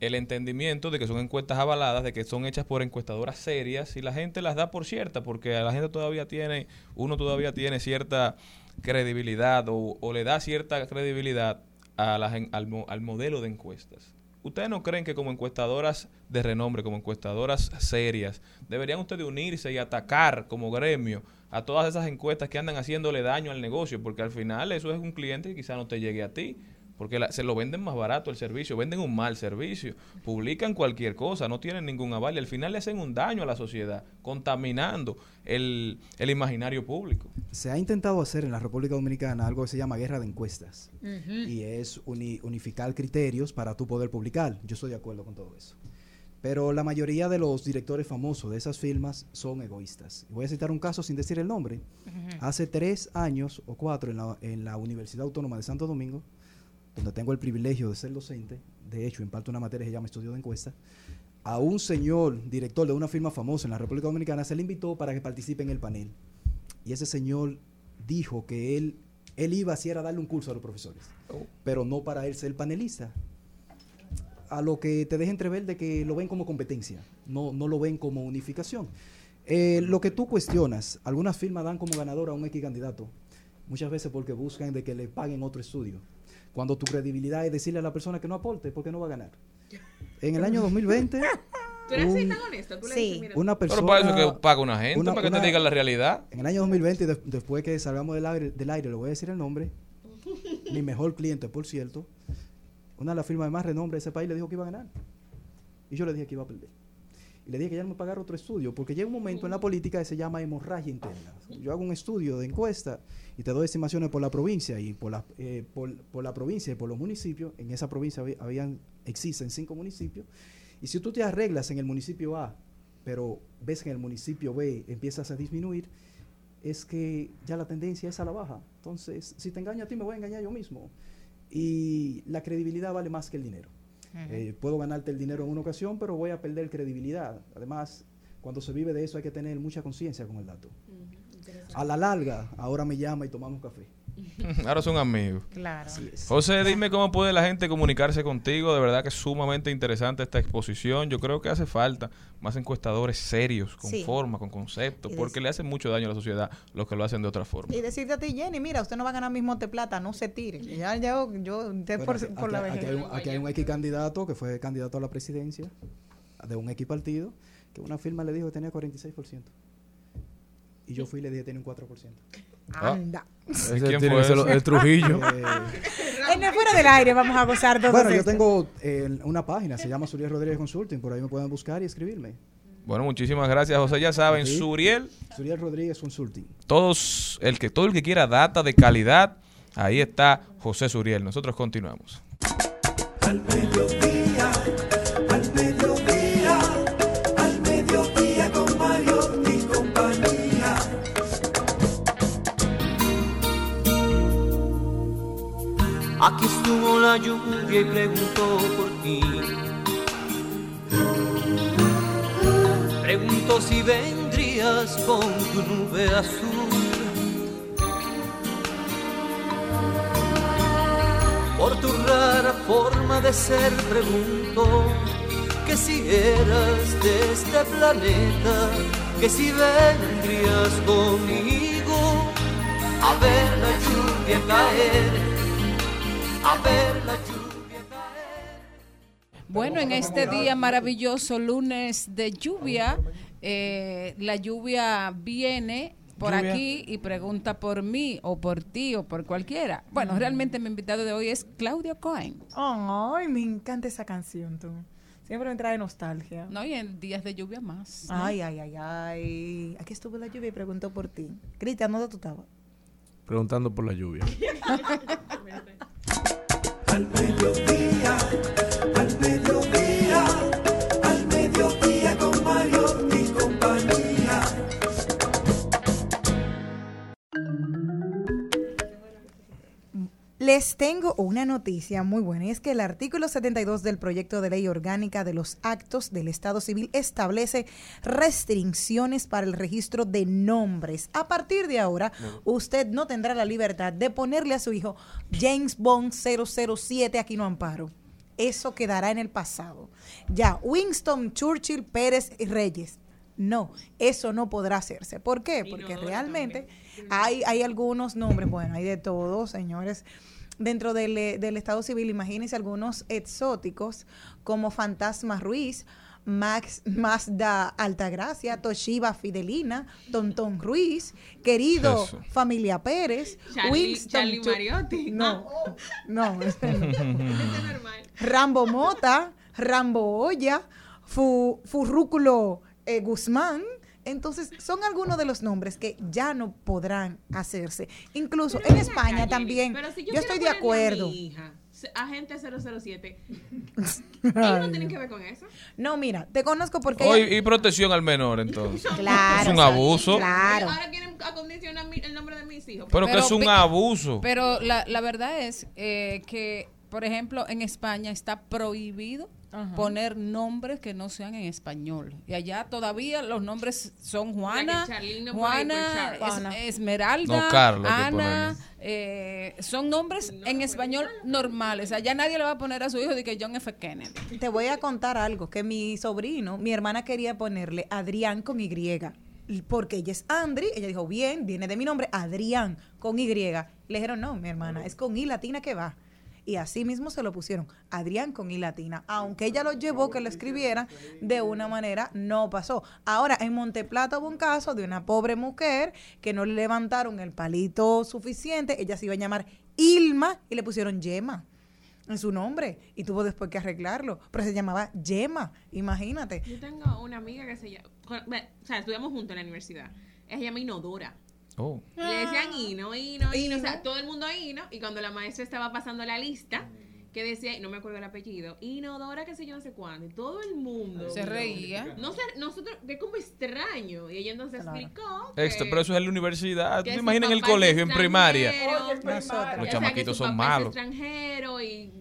el entendimiento de que son encuestas avaladas, de que son hechas por encuestadoras serias y la gente las da por cierta porque la gente todavía tiene, uno todavía tiene cierta credibilidad o, le da cierta credibilidad a la al, al modelo de encuestas. ¿Ustedes no creen que como encuestadoras de renombre, como encuestadoras serias, deberían ustedes unirse y atacar como gremio a todas esas encuestas que andan haciéndole daño al negocio? Porque al final eso es un cliente que quizá no te llegue a ti. Porque la- se lo venden más barato el servicio, venden un mal servicio, publican cualquier cosa, no tienen ningún aval y al final le hacen un daño a la sociedad, contaminando el, el imaginario público. Se ha intentado hacer en la República Dominicana algo que se llama guerra de encuestas. Y es uni- unificar criterios para tú poder publicar. Yo estoy de acuerdo con todo eso. Pero la mayoría de los directores famosos de esas firmas son egoístas. Voy a citar un caso sin decir el nombre. Hace tres años o cuatro en la, en la Universidad Autónoma de Santo Domingo, donde tengo el privilegio de ser docente, de hecho imparto una materia que se llama Estudio de Encuesta, a un señor director de una firma famosa en la República Dominicana se le invitó para que participe en el panel. Y ese señor dijo que él, él iba así era darle un curso a los profesores, pero no para él ser panelista. A lo que te deja entrever de que lo ven como competencia, no, no lo ven como unificación. Eh, lo que tú cuestionas, algunas firmas dan como ganador a un X candidato, muchas veces porque buscan de que le paguen otro estudio. Cuando tu credibilidad es decirle a la persona que no aporte, porque no va a ganar. En el año 2020, ¿Tú eres así un- tan honesto? Tú le Sí. dices, mira, una persona... Pero para eso que paga una gente, una- para que una- te diga la realidad. En el año 2020, de- después que salgamos del aire, del aire, le voy a decir el nombre. Mi mejor cliente, por cierto, una de las firmas de más renombre de ese país le dijo que iba a ganar. Y yo le dije que iba a perder. Y le dije que ya no me pagara otro estudio, porque llega un momento en la política que se llama hemorragia interna. Yo hago un estudio de encuesta y te doy estimaciones por la provincia y por la, eh, por, por la provincia y por los municipios. En esa provincia había- habían, existen cinco municipios. Y si tú te arreglas en el municipio A, pero ves que en el municipio B empiezas a disminuir, es que ya la tendencia es a la baja. Entonces, si te engaño a ti, me voy a engañar yo mismo. Y la credibilidad vale más que el dinero. Eh, puedo ganarte el dinero en una ocasión, pero voy a perder credibilidad. Además, cuando se vive de eso hay que tener mucha conciencia con el dato. A la larga, ahora me llama y tomamos café. Ahora son amigos. Claro. José, dime cómo puede la gente comunicarse contigo. De verdad que es sumamente interesante esta exposición. Yo creo que hace falta más encuestadores serios, con Sí. forma, con concepto, Y porque le hacen mucho daño a la sociedad los que lo hacen de otra forma. Y decirte a ti, Jenny, mira, usted no va a ganar mismo de plata, no se tire. Ya, ya, yo, usted Bueno, por, aquí, por la aquí- aquí hay un, aquí hay un X candidato que fue candidato a la presidencia de un X partido, que una firma le dijo que tenía 46%. Y yo fui y le dije que tenía un 4%. Anda. Ese quién tiene fue que ser ese? el Trujillo. Eh, En el fuera del aire vamos a gozar todos. bueno, yo esto. tengo eh, una página, se llama Suriel Rodríguez Consulting, por ahí me pueden buscar y escribirme. Bueno, muchísimas gracias, José. Ya saben, Sí. Suriel, Suriel Rodríguez Consulting. todos, el que, todo el que quiera data de calidad, ahí está José Suriel. Nosotros continuamos. Al mediodía, estuvo la lluvia y preguntó por ti. Preguntó si vendrías con tu nube azul. Por tu rara forma de ser preguntó que si eras de este planeta, que si vendrías conmigo a ver la lluvia caer a ver la lluvia caer. Bueno, en este día maravilloso, lunes de lluvia, eh, la lluvia viene por Lluvia. aquí y pregunta por mí o por ti o por cualquiera. Bueno, realmente mi invitado de hoy es Claudio Cohen. Ay, me encanta esa canción, tú. Siempre me trae nostalgia. No, y en días de lluvia más. ¿no? Ay, ay, ay, ay. Aquí estuvo la lluvia y preguntó por ti. Cristian, ¿dónde tú estabas? Preguntando por la lluvia. Al mediodía, al mediodía, al mediodía con Mario Les tengo una noticia muy buena y es que el artículo 72 del proyecto de ley orgánica de los actos del Estado Civil establece restricciones para el registro de nombres. A partir de ahora, usted no tendrá la libertad de ponerle a su hijo James Bond 007 aquí no amparo. eso quedará en el pasado. Ya, Winston, Churchill, Pérez y Reyes. No, eso no podrá hacerse. ¿Por qué? Porque realmente hay, hay algunos nombres, bueno, hay de todos, señores. Dentro del, eh, del Estado Civil, imagínense algunos exóticos como Fantasma Ruiz, Max Mazda Altagracia, Toshiba Fidelina, Tontón Ruiz, querido Eso. Familia Pérez, Charlie- Winston Charlie Mariotti. No, no, no. Rambo Mota, Rambo Olla, Fu- Furrúculo eh, Guzmán. Entonces, son algunos de los nombres que ya no podrán hacerse. Incluso en España también. Pero si yo yo, estoy de a acuerdo. mi hija, se- agente 007. Ellos no tienen que ver con eso. No, mira, te conozco porque. Oh, y, y protección al menor, entonces. Claro, Es un abuso. Claro. Ahora quieren acondicionar mi- el nombre de mis hijos. Pero que es un pe- abuso. Pero la, la verdad es eh, que, por ejemplo, en España está prohibido Ajá. poner nombres que no sean en español. Y allá todavía los nombres son Juana, Juana. Es-. Esmeralda, No, Carlos, que Ana. eh, son nombres en español normales. Allá nadie le va a poner a su hijo de que John F. Kennedy. Te voy a contar algo, que mi sobrino, mi hermana quería ponerle Adrián con Y. Porque ella es Andri, ella dijo, bien, viene de mi nombre, Adrián, con Y. Le dijeron, no, mi hermana, es con I latina que va. Y así mismo se lo pusieron, Adrián con I latina. Aunque ella lo llevó que lo escribiera, de una manera no pasó. Ahora, en Monteplata hubo un caso de una pobre mujer que no le levantaron el palito suficiente, ella se iba a llamar Ilma y le pusieron Yema en su nombre y tuvo después que arreglarlo, pero se llamaba Yema, imagínate. Yo tengo una amiga que se llama. O sea, estudiamos juntos en la universidad. Ella se llama Inodora. Oh. Y Le decían Ino, Ino, Ino. O sea, todo el mundo Ino. Y cuando la maestra estaba pasando la lista, que decía, y no me acuerdo el apellido, Inodora, que sé yo, no sé cuándo. Y todo el mundo. Se reía. No sé, nosotros, que como extraño. Y ella entonces explicó. Esto, pero eso es en la universidad. ¿Tú que te imaginas en el colegio, en primaria? extranjero. Los O sea, que chamaquitos son malos. extranjero y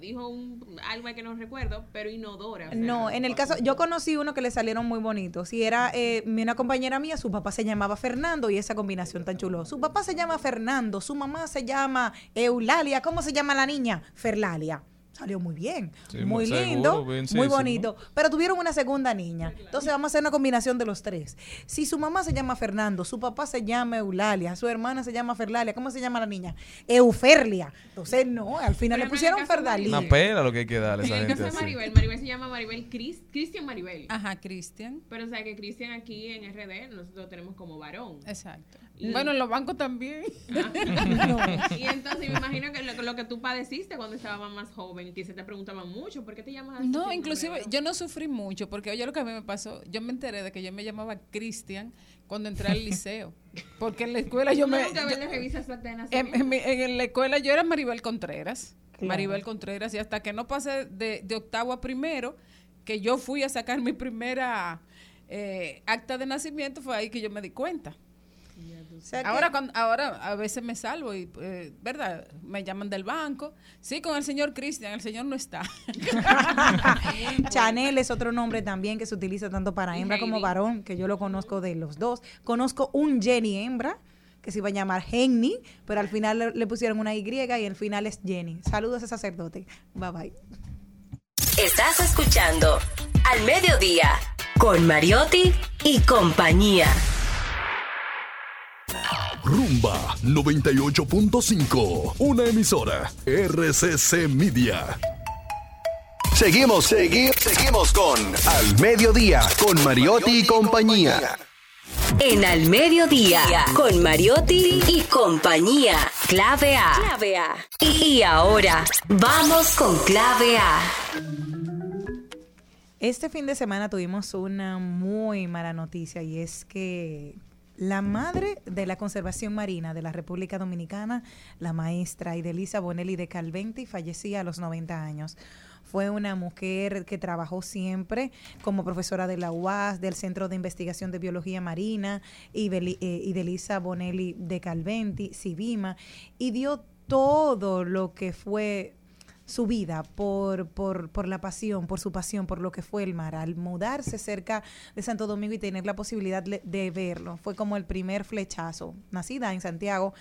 dijo un, algo que no recuerdo, pero inodora. o sea, No, en el caso, yo conocí uno que le salieron muy bonitos y era eh, una compañera mía, su papá se llamaba Fernando y esa combinación tan chulo. Su papá se llama Fernando, su mamá se llama Eulalia, ¿cómo se llama la niña? Ferlalia. Salió muy bien, Sí, muy seguro, lindo, bien, sí, muy sí, bonito. Pero tuvieron una segunda niña. Entonces vamos a hacer una combinación de los tres. Si su mamá se llama Fernando, su papá se llama Eulalia, su hermana se llama Ferlalia, ¿cómo se llama la niña? Euferlia. Entonces no, al final le pusieron Ferdalí. Una pela lo que hay que darle a En esa el gente caso de así. Maribel, Maribel se llama Maribel Cris, Cristian Maribel. Ajá, Cristian. Pero o sea que Cristian aquí en RD nosotros tenemos como varón. Exacto. Bueno, en los bancos también. Y entonces me imagino que lo, lo que tú padeciste cuando estabas más joven y que se te preguntaban mucho, ¿por qué te llamas así? No, Si inclusive yo no sufrí mucho porque oye lo que a mí me pasó, yo me enteré de que yo me llamaba Cristian cuando entré al liceo, porque en la escuela yo me yo- en, en mi- en la escuela yo era Maribel Contreras, Claro. Maribel Contreras y hasta que no pasé de, de octavo a primero, que yo fui a sacar mi primera eh, acta de nacimiento fue ahí que yo me di cuenta. O sea que- Ahora, cuando, ahora a veces me salvo y, eh, ¿verdad? Me llaman del banco. Sí, con el señor Cristian, el señor no está. Chanel es otro nombre también que se utiliza tanto para hembra como varón, que yo lo conozco de los dos. Conozco un Jenny hembra que se iba a llamar Henny, pero al final le, le pusieron una Y y al final es Jenny. Saludos a ese sacerdote. Bye bye. Estás escuchando Al Mediodía con Mariotti y compañía. Rumba 98.5. Una emisora. RCC Media. Seguimos, seguimos, seguimos con Al Mediodía con Mariotti y compañía. En Al Mediodía con Mariotti y compañía. Clave A. Clave A. Y ahora, vamos con Clave A. Este fin de semana tuvimos una muy mala noticia y es que la madre de la conservación marina de la República Dominicana, la maestra Idelisa Bonelli de Calventi, fallecía a los 90 años. Fue una mujer que trabajó siempre como profesora de la UAS, del Centro de Investigación de Biología Marina, Ibeli- eh, Idelisa Bonelli de Calventi, Civima, y dio todo lo que fue su vida por, por, por la pasión, por su pasión, por lo que fue el mar. Al mudarse cerca de Santo Domingo y tener la posibilidad de verlo, fue como el primer flechazo. Nacida en Santiago,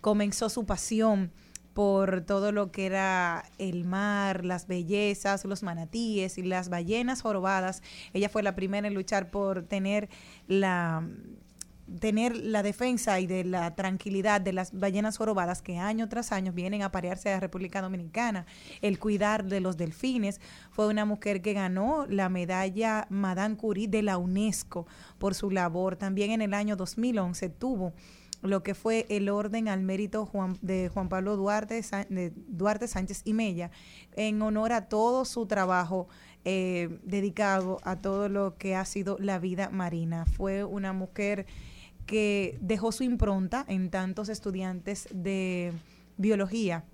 comenzó su pasión por todo lo que era el mar, las bellezas, los manatíes y las ballenas jorobadas. Ella fue la primera en luchar por tener la tener la defensa y de la tranquilidad de las ballenas jorobadas que año tras año vienen a parearse a la República Dominicana, el cuidar de los delfines. Fue una mujer que ganó la medalla Madame Curie de la UNESCO por su labor. También en el año 2011 tuvo lo que fue el orden al mérito Juan, de Juan Pablo Duarte, Duarte Sánchez y Mella, en honor a todo su trabajo eh, dedicado a todo lo que ha sido la vida marina. Fue una mujer que dejó su impronta en tantos estudiantes de biología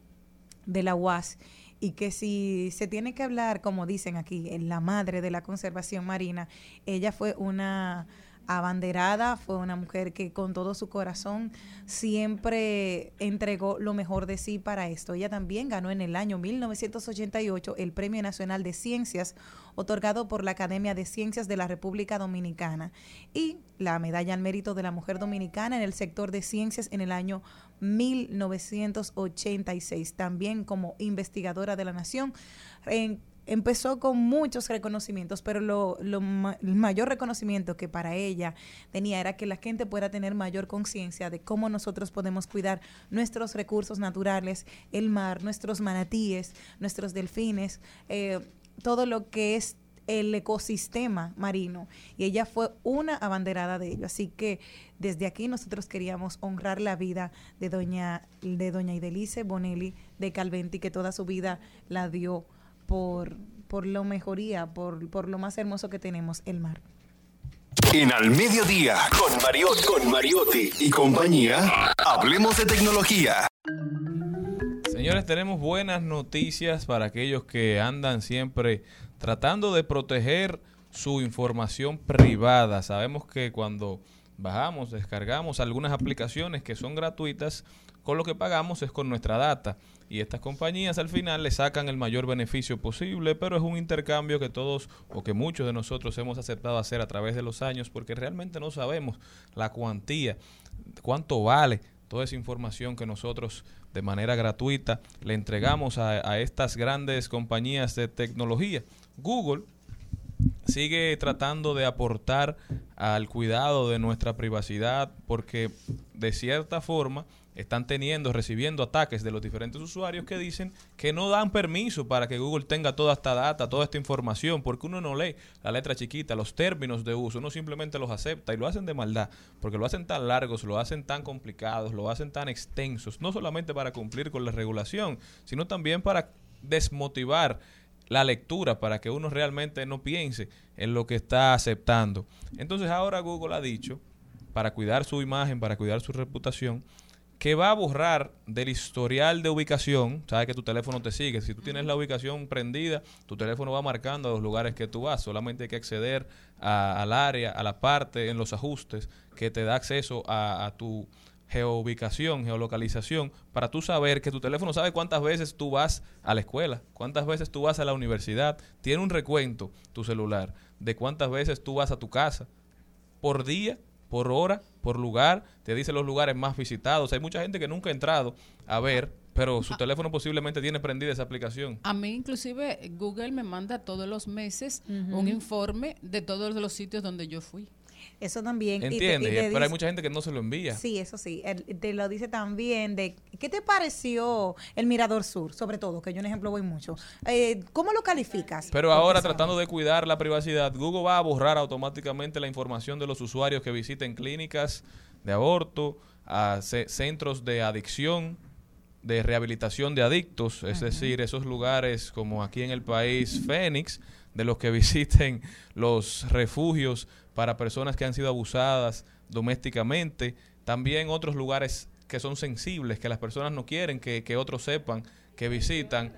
de la UAS y que si se tiene que hablar, como dicen aquí, en la madre de la conservación marina, ella fue una abanderada, fue una mujer que con todo su corazón siempre entregó lo mejor de sí para esto. Ella también ganó en el año 1988 el Premio Nacional de Ciencias otorgado por la Academia de Ciencias de la República Dominicana y la Medalla al Mérito de la Mujer Dominicana en el sector de ciencias en el año 1986, también como investigadora de la Nación. En- empezó con muchos reconocimientos, pero lo, lo el mayor reconocimiento que para ella tenía era que la gente pueda tener mayor conciencia de cómo nosotros podemos cuidar nuestros recursos naturales, el mar, nuestros manatíes, nuestros delfines, eh, todo lo que es el ecosistema marino. Y ella fue una abanderada de ello. Así que desde aquí nosotros queríamos honrar la vida de doña de doña Idelice Bonelli de Calventi que toda su vida la dio por por la mejoría por, por lo más hermoso que tenemos el mar En Al Mediodía, con Mariotti, con Mariotti y compañía, hablemos de tecnología. Señores, tenemos buenas noticias para aquellos que andan siempre tratando de proteger su información privada. Sabemos que cuando bajamos, descargamos algunas aplicaciones que son gratuitas, con lo que pagamos es con nuestra data. Y estas compañías al final le sacan el mayor beneficio posible, pero es un intercambio que todos o que muchos de nosotros hemos aceptado hacer a través de los años porque realmente no sabemos la cuantía, cuánto vale toda esa información que nosotros de manera gratuita le entregamos a, a estas grandes compañías de tecnología. Google sigue tratando de aportar al cuidado de nuestra privacidad porque de cierta forma están teniendo, recibiendo ataques de los diferentes usuarios que dicen que no dan permiso para que Google tenga toda esta data, toda esta información, porque uno no lee la letra chiquita, los términos de uso, uno simplemente los acepta y lo hacen de maldad, porque lo hacen tan largos, lo hacen tan complicados, lo hacen tan extensos, no solamente para cumplir con la regulación, sino también para desmotivar la lectura para que uno realmente no piense en lo que está aceptando. Entonces ahora Google ha dicho, para cuidar su imagen, para cuidar su reputación, que va a borrar del historial de ubicación, sabes que tu teléfono te sigue, si tú tienes la ubicación prendida, tu teléfono va marcando a los lugares que tú vas, solamente hay que acceder a- al área, a la parte en los ajustes que te da acceso a, a tu geoubicación, geolocalización, para tú saber que tu teléfono sabe cuántas veces tú vas a la escuela, cuántas veces tú vas a la universidad, tiene un recuento tu celular de cuántas veces tú vas a tu casa por día, por hora, por lugar, te dice los lugares más visitados. Hay mucha gente que nunca ha entrado a ver, pero su teléfono posiblemente tiene prendida esa aplicación. A mí inclusive Google me manda todos los meses un informe de todos los sitios donde yo fui. Eso también. y te- y ¿Entiendes? te Pero hay dice- mucha gente que no se lo envía. Sí, eso sí. Él te lo dice también de qué te pareció el Mirador Sur, sobre todo, que yo un ejemplo voy mucho. Eh, ¿Cómo lo calificas? Pero ahora, tratando de cuidar la privacidad, Google va a borrar automáticamente la información de los usuarios que visiten clínicas de aborto, a ce- centros de adicción, de rehabilitación de adictos, es decir, esos lugares como aquí en el país Fénix, de los que visiten los refugios para personas que han sido abusadas domésticamente, también otros lugares que son sensibles, que las personas no quieren que, que otros sepan que visitan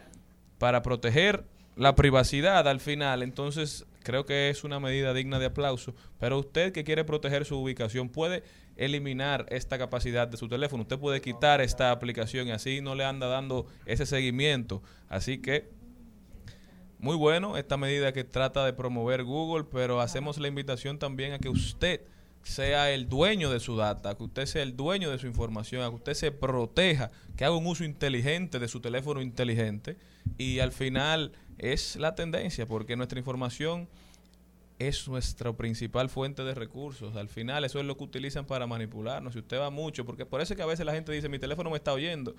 para proteger la privacidad al final. Entonces, creo que es una medida digna de aplauso. Pero usted que quiere proteger su ubicación puede eliminar esta capacidad de su teléfono. Usted puede quitar esta aplicación y así no le anda dando ese seguimiento. Así que, muy bueno esta medida que trata de promover Google, pero hacemos la invitación también a que usted sea el dueño de su data, que usted sea el dueño de su información, a que usted se proteja, que haga un uso inteligente de su teléfono inteligente y al final es la tendencia porque nuestra información es nuestra principal fuente de recursos. Al final eso es lo que utilizan para manipularnos. Si usted va mucho, porque por eso es que a veces la gente dice, mi teléfono me está oyendo.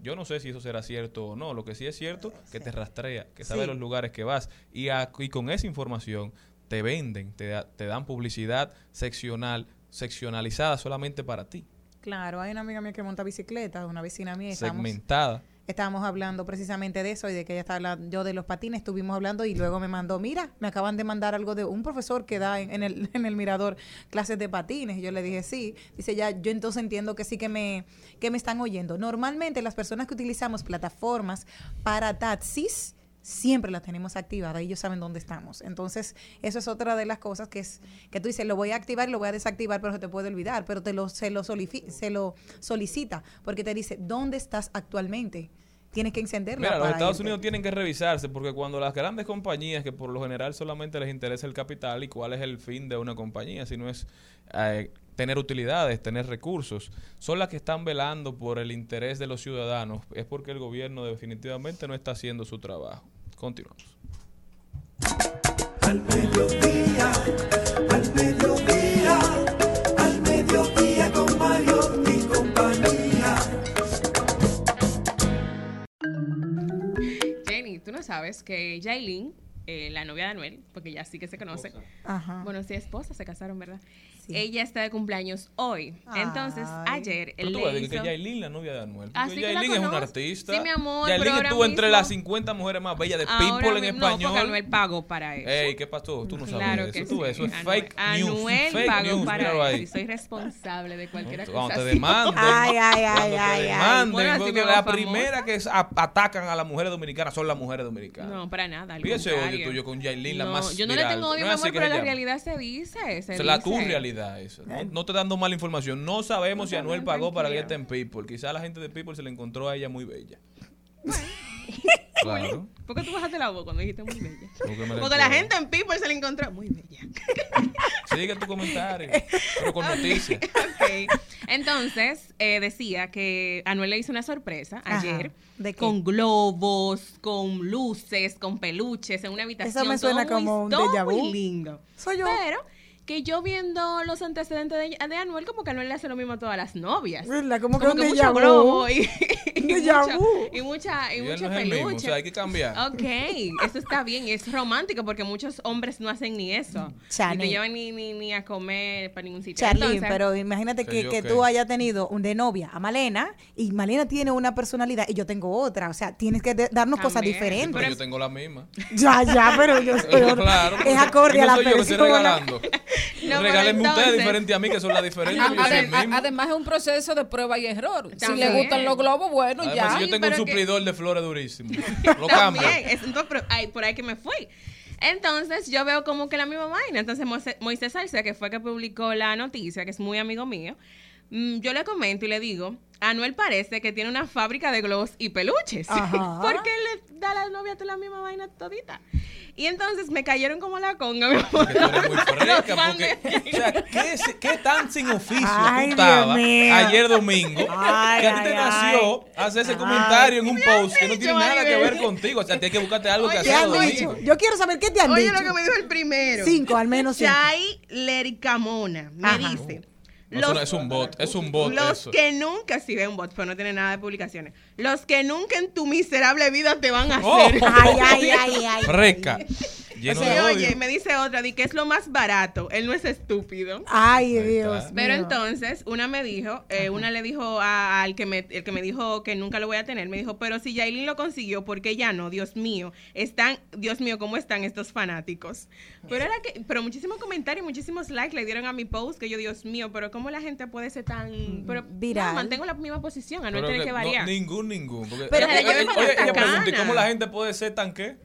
Yo no sé si eso será cierto o no. Lo que sí es cierto, que te rastrea, que sabe los lugares que vas. Y, a- y con esa información te venden, te, da- te dan publicidad seccional, seccionalizada solamente para ti, Claro, hay una amiga mía que monta bicicleta, una vecina mía, segmentada. Estábamos hablando precisamente de eso y de que ella estaba hablando, yo de los patines, estuvimos hablando y luego me mandó, mira, me acaban de mandar algo de un profesor que da en, en el, en el mirador clases de patines. Y yo le dije, sí. Dice, ya, yo entonces entiendo que sí que me, que me están oyendo. Normalmente las personas que utilizamos plataformas para taxis, siempre las tenemos activadas y ellos saben dónde estamos. Entonces, eso es otra de las cosas que es que tú dices, lo voy a activar y lo voy a desactivar, pero se te puede olvidar, pero te lo se lo se lo solicita porque te dice, ¿dónde estás actualmente? Tienes que encenderlo. Mira, los Estados irte. Unidos tienen que revisarse porque cuando las grandes compañías, que por lo general solamente les interesa el capital y cuál es el fin de una compañía, si no es eh, tener utilidades, tener recursos, son las que están velando por el interés de los ciudadanos, es porque el gobierno definitivamente no está haciendo su trabajo. Continuamos. Al mediodía, al mediodía, al mediodía con Mario y compañía. Jenny, tú no sabes que Jailin, eh, la novia de Anuel, porque ya sí que se conoce. Ajá. Bueno, sí, esposa, se casaron, ¿verdad? Ella está de cumpleaños hoy. Entonces, Ay. ayer Pero tú le ves que hizo- Yailin, la novia de Anuel. Ah, Porque sí que la Yailin es una conozco. artista. Sí, mi amor, Yailin pero estuvo entre mismo- las 50 mujeres más bellas de Ahora People en mismo- no, porque español. Anuel pagó para eso. Ey, ¿qué pasó? Tú no sabes Claro eso. que Tú sí. ves, eso es Anuel- fake news. Anuel fake pagó news, para eso y soy responsable de cualquier Cuando te demanden, Ay, ay, ay, cuando te ay, ay. demanden, Bueno, así hago la primera que atacan a las mujeres dominicanas son las mujeres dominicanas. No, para nada. al Y ese contrario. odio tuyo con Yailin, la No, más Yo no le tengo odio, mi así amor, que pero la realidad se dice. Se la tu dice. Realidad eso. No, no te dando mala información. No sabemos si Anuel pagó para que ella esté en People. Quizá la gente de People se le encontró a ella muy bella. claro. ¿Por qué tú bajaste la voz cuando dijiste muy bella? Porque me la Porque la encuentro. gente en People se le encontró muy bella. Sigue tu comentario. Pero con noticias. Ok. Entonces, eh, decía que Anuel le hizo una sorpresa Ajá. ayer. ¿De qué? Con globos, con luces, con peluches, en una habitación. Eso me suena todo muy- como un déjà vu. muy lindo. Soy yo. Pero que yo viendo los antecedentes de, de Anuel, como que Anuel le hace lo mismo a todas las novias. ¿Verdad? Como que mucho globo y, y, y mucha, y Y mucho mismo. O peluche. sea, hay que cambiar. Ok, eso está bien y es romántico porque muchos hombres no hacen ni eso. Chani. Ni te llevan ni, ni, ni a comer para ningún sitio. Entonces, pero imagínate que, que tú hayas tenido un de novia a Malena y Malena tiene una personalidad y yo tengo otra. O sea, tienes que darnos cosas diferentes. Pero yo tengo la misma. Ya, ya, pero yo claro. es acorde Y a la persona. No, Regálenme ustedes diferente a mí, que son las diferentes. A- yo soy el ade- a- mismo. además es un proceso de prueba y error. Si le gustan los globos, bueno, Además, ya. si yo tengo un que- suplidor de flores durísimo. Lo cambio. También, es, entonces, pero, ay, por ahí que me fui. Entonces yo veo como que la misma vaina. Entonces Moisés, Salsa, que fue que publicó la noticia, que es muy amigo mío, yo le comento y le digo, Anuel parece que tiene una fábrica de globos y peluches. Ajá. Porque le da a la novia toda la misma vaina todita. Y entonces me cayeron como la conga. mi amor. Tú eres muy fresca, porque, o sea, ¿qué, tan sin oficio Ay, estabas ayer domingo Ay, que a ti te ay, nació hacer ese Ay. comentario en un post que no tiene nada que ver contigo? O sea, tienes que buscarte algo que Oye, ¿Qué hacer han los dicho? domingos. Yo quiero saber qué te han Oye dicho. lo que me dijo el primero. Cinco, al menos cinco. Chay Lericamona me Ajá. dice. No, es un bot, es un bot Los eso. que nunca, si ve un bot, pero no tiene nada de publicaciones. Los que nunca en tu miserable vida te van a Oh. hacer. Ay, ay, ay, ay. Fresca. Lleno Sí, de oye, odio. me dice otra, di que es lo más barato. Él no es estúpido. Ay, Dios. Pero mío. entonces, una me dijo, eh, una le dijo a- al que me, el que me dijo que nunca lo voy a tener, me dijo, pero si Yailin lo consiguió, ¿por qué ya no? Dios mío, están, Dios mío, ¿cómo están estos fanáticos? Pero era que, pero muchísimos comentarios, muchísimos likes le dieron a mi post, que yo, Dios mío, pero ¿cómo la gente puede ser tan, pero Viral. no, mantengo la misma posición, a no Pero tener que que no, variar. ningún, ningún. Porque, Pero oye, que yo oye, ella pregunta, ¿y cómo la gente puede ser tan qué?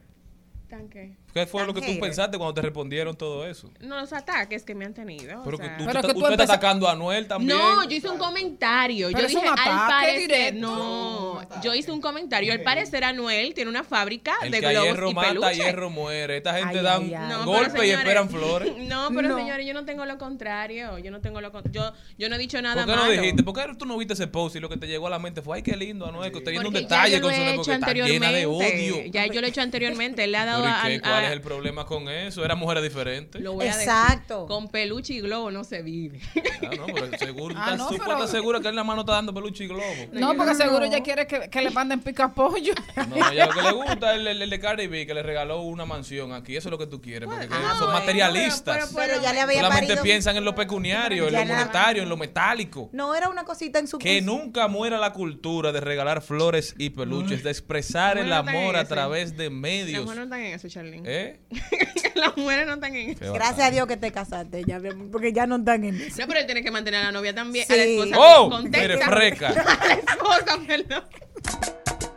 ¿Tan qué? ¿Qué fue lo que tú pensaste cuando te respondieron todo eso? No, los ataques que me han tenido. o Pero que sea. tú, tú- tú estás atacando a Anuel también. No, yo hice un comentario. Pero yo es dije, al parecer, directo. no, yo hice un comentario. Al parecer, Anuel tiene una fábrica El de que globos hierro y mata, peluches. hierro muere. Esta gente Ay, dan ay, ay. No, pero golpes y señores, esperan flores. No, pero No. señores, yo no tengo lo contrario. Yo no tengo lo yo yo no he dicho nada ¿Por qué no malo. dijiste? ¿Por qué tú no viste ese post y lo que te llegó a la mente fue, ay, qué lindo, Anuel, que usted viendo un detalle con su porque está llena de anteriormente. odio? Ya yo lo he hecho anteriormente. Él le ha dado Pero ¿y a? ¿Cuál a- es el problema con eso? Eran mujeres diferentes. Lo voy a decir. Exacto. Con peluche y globo no se vive. Ah, no, pero seguro, Ah, estás- no, tú pero- estar segura que él la mano está dando peluche y globo. No, porque seguro ella quiere que, que le manden pica pollo. No, ya lo que le gusta es el, el- el de Cardi B, que le regaló una mansión aquí. Eso es lo que tú quieres, porque que Ah, son bueno, materialistas. Pero ya le había Solamente parido. piensan en lo pecuniario, en Ya lo monetario, en lo metálico. No era una cosita en su Que nunca muera la cultura de regalar flores y peluches, de expresar el amor a través de Las medios. mujeres no están en eso, Charlene. ¿Eh? Las mujeres no están en eso. Gracias a Dios que te casaste, ya, porque ya no están en eso. No, pero él tiene que mantener a la novia también. Sí. A la esposa. ¡Oh! Contesta. Eres freca. A la esposa, perdón.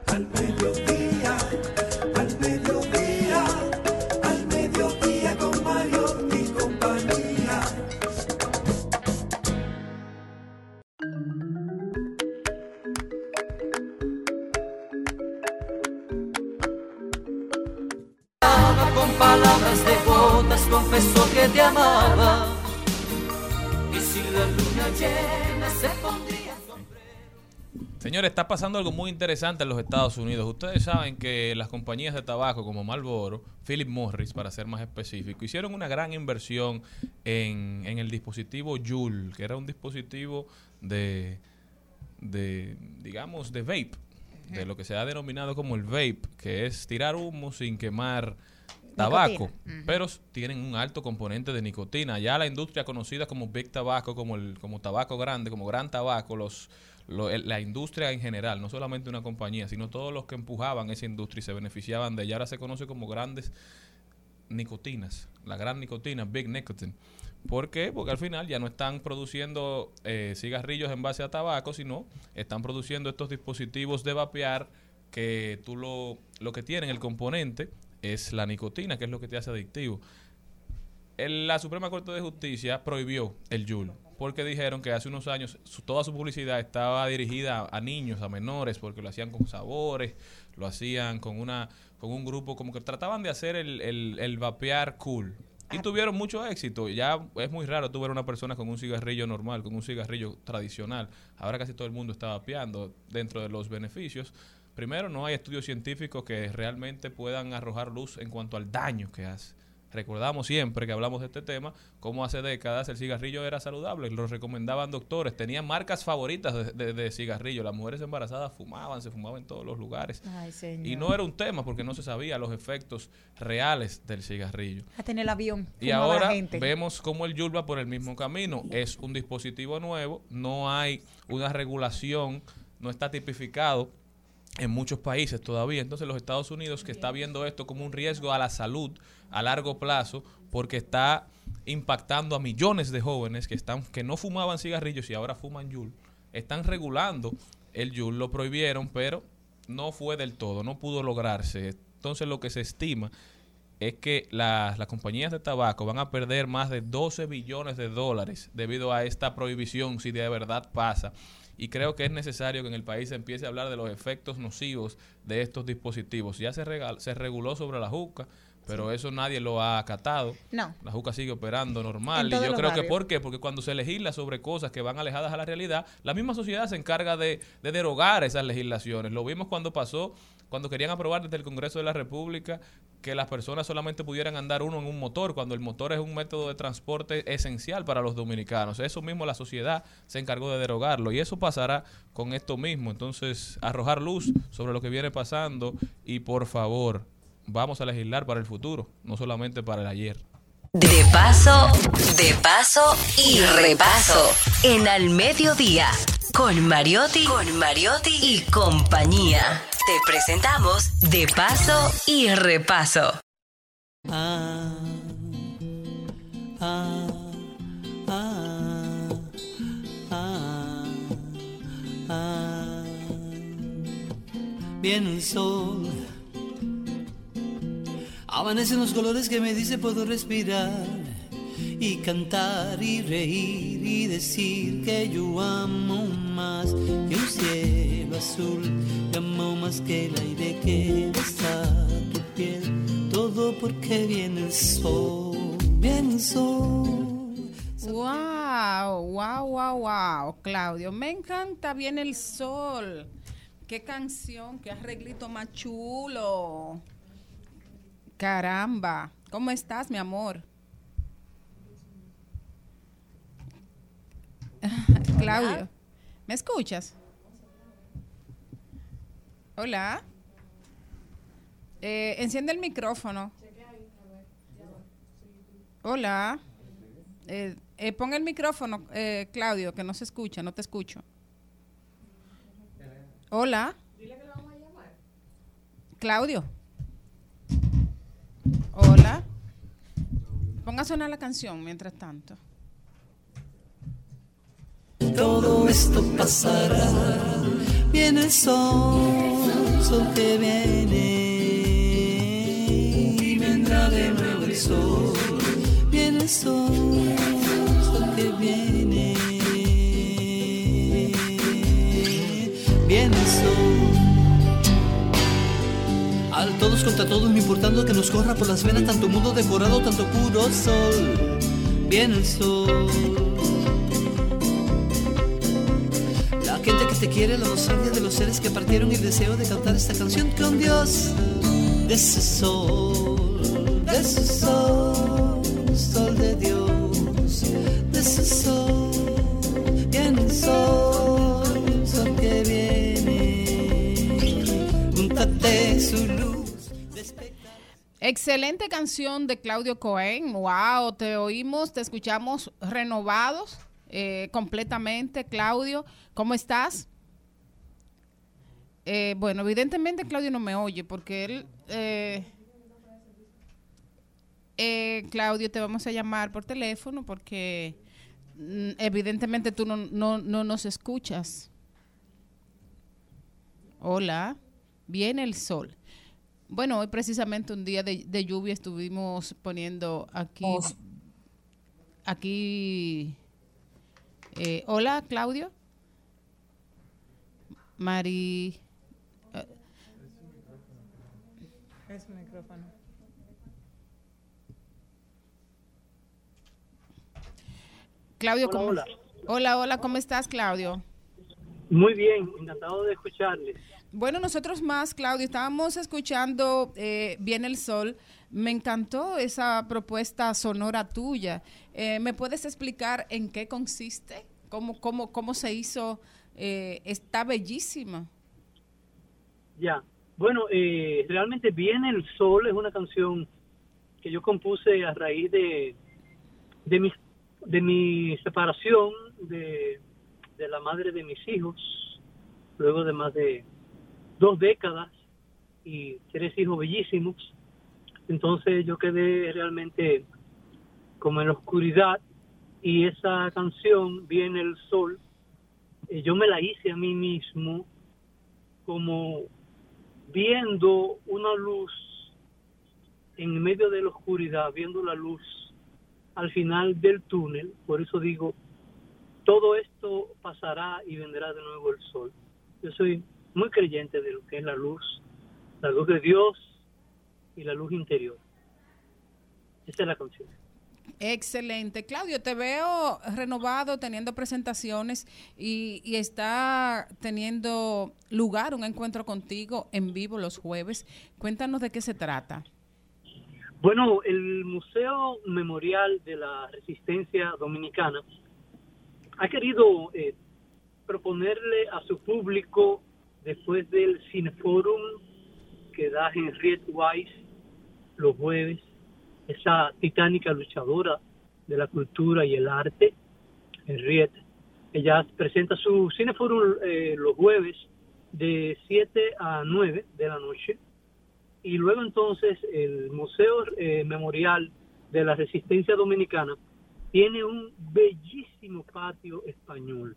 Al que te amaba. Y si la luna llena se pondría Señores, está pasando algo muy interesante en los Estados Unidos. Ustedes saben que las compañías de tabaco como Marlboro, Philip Morris, para ser más específico, hicieron una gran inversión en, en el dispositivo Juul, que era un dispositivo de, de, digamos, de vape, de lo que se ha denominado como el vape, que es tirar humo sin quemar tabaco, pero tienen un alto componente de nicotina. Ya la industria conocida como Big Tobacco, como el como tabaco grande, como gran tabaco, los lo- la industria en general, no solamente una compañía, sino todos los que empujaban esa industria y se beneficiaban de ella, ahora se conoce como grandes nicotinas, la gran nicotina, Big Nicotine. ¿Por qué? Porque al final ya no están produciendo eh, cigarrillos en base a tabaco, sino están produciendo estos dispositivos de vapear que tú lo, lo que tienen, el componente, es la nicotina, que es lo que te hace adictivo. El- la Suprema Corte de Justicia prohibió el Juul porque dijeron que hace unos años su- toda su publicidad estaba dirigida a, a niños, a menores, porque lo hacían con sabores, lo hacían con una con un grupo, como que trataban de hacer el, el, el vapear cool. Y tuvieron mucho éxito. Ya es muy raro tú ver una persona con un cigarrillo normal, con un cigarrillo tradicional. Ahora casi todo el mundo está vapeando dentro de los beneficios. Primero, no hay estudios científicos que realmente puedan arrojar luz en cuanto al daño que hace. Recordamos siempre que hablamos de este tema, cómo hace décadas el cigarrillo era saludable, lo recomendaban doctores, tenían marcas favoritas de, de- de cigarrillo, las mujeres embarazadas fumaban, se fumaban en todos los lugares. Ay. Y no era un tema porque no se sabía los efectos reales del cigarrillo. A tener el avión. Y ahora gente. vemos cómo el Yul va por el mismo camino. Es un dispositivo nuevo, no hay una regulación, no está tipificado en muchos países todavía. Entonces los Estados Unidos que está viendo esto como un riesgo a la salud a largo plazo porque está impactando a millones de jóvenes que están que no fumaban cigarrillos y ahora fuman Yul. Están regulando el Yul, lo prohibieron, pero no fue del todo, no pudo lograrse. Entonces lo que se estima es que las, las compañías de tabaco van a perder más de 12 billones de dólares debido a esta prohibición si de verdad pasa. Y creo que es necesario que en el país se empiece a hablar de los efectos nocivos de estos dispositivos. Ya se, regal- se reguló sobre la juca, pero eso nadie lo ha acatado. No. La juca sigue operando normal. Y yo creo que. ¿por qué? Porque cuando se legisla sobre cosas que van alejadas a la realidad, la misma sociedad se encarga de, de derogar esas legislaciones. Lo vimos cuando pasó, cuando querían aprobar desde el Congreso de la República que las personas solamente pudieran andar uno en un motor, cuando el motor es un método de transporte esencial para los dominicanos. Eso mismo la sociedad se encargó de derogarlo y eso pasará con esto mismo. Entonces, arrojar luz sobre lo que viene pasando y por favor, vamos a legislar para el futuro, no solamente para el ayer. De paso, de paso y repaso. En Al Mediodía. Con Mariotti, con Mariotti y compañía. Te presentamos De paso y repaso. Ah, ah, ah, ah, ah. Viene el sol Amanecen los colores que me dice puedo respirar y cantar y reír y decir que yo amo más que un cielo azul, que amo más que el aire que besa tu piel, todo porque viene el sol, viene el sol. Wow, wow, wow, wow, Claudio, me encanta bien el sol. Qué canción, qué arreglito más chulo. Caramba, ¿cómo estás, mi amor? Claudio, ¿me escuchas? Hola. Eh, enciende el micrófono. Hola. Eh, eh, pon el micrófono, eh, Claudio, que no se escucha, no te escucho. Hola. Claudio. Hola. Ponga a sonar la canción mientras tanto. Todo esto pasará, viene el sol, sol que viene y vendrá de nuevo el sol, viene el sol, sol que viene, viene el sol. Al todos contra todos, no importando que nos corra por las venas tanto mundo decorado, tanto puro sol, viene el sol. Gente que te quiere, la nostalgia de los seres que partieron y deseo de cantar esta canción con Dios. De ese sol, de ese sol, sol de Dios. De ese sol, viene el sol, sol que viene. Júntate su luz. Excelente canción de Claudio Cohen. Wow, te oímos, te escuchamos renovados eh, completamente. Claudio, ¿cómo estás? Eh, bueno, evidentemente Claudio no me oye porque él... eh, eh, Claudio, te vamos a llamar por teléfono porque mm, evidentemente tú no, no, no nos escuchas. Hola, viene el sol. Bueno, hoy precisamente un día de, de lluvia estuvimos poniendo aquí, aquí. Eh, hola, Claudio. Mari. eh, Es micrófono. Claudio, Hola, ¿cómo? hola. hola, hola, ¿cómo estás, Claudio? Muy bien, encantado de escucharles. Bueno, nosotros más, Claudio, estábamos escuchando eh, Viene el Sol. Me encantó esa propuesta sonora tuya. Eh, ¿Me puedes explicar en qué consiste? ¿Cómo, cómo, cómo se hizo? Eh, está bellísima. Ya. Bueno, eh, realmente Viene el Sol es una canción que yo compuse a raíz de, de, mi, de mi separación de, de la madre de mis hijos, luego de más de dos décadas y tres hijos bellísimos. Entonces yo quedé realmente como en la oscuridad y esa canción, Viene el Sol, eh, yo me la hice a mí mismo como viendo una luz en medio de la oscuridad, viendo la luz al final del túnel. Por eso digo, todo esto pasará y vendrá de nuevo el sol. Yo soy muy creyente de lo que es la luz, la luz de Dios y la luz interior. Esa es la canción. Excelente. Claudio, te veo renovado, teniendo presentaciones y, y está teniendo lugar un encuentro contigo en vivo los jueves. Cuéntanos de qué se trata. Bueno, el Museo Memorial de la Resistencia Dominicana ha querido eh, proponerle a su público, después del Cineforum que da Henriette Weiss los jueves, esa titánica luchadora de la cultura y el arte, Henriette, ella presenta su Cineforum eh, los jueves de 7 a 9 de la noche y luego entonces el Museo eh, Memorial de la Resistencia Dominicana tiene un bellísimo patio español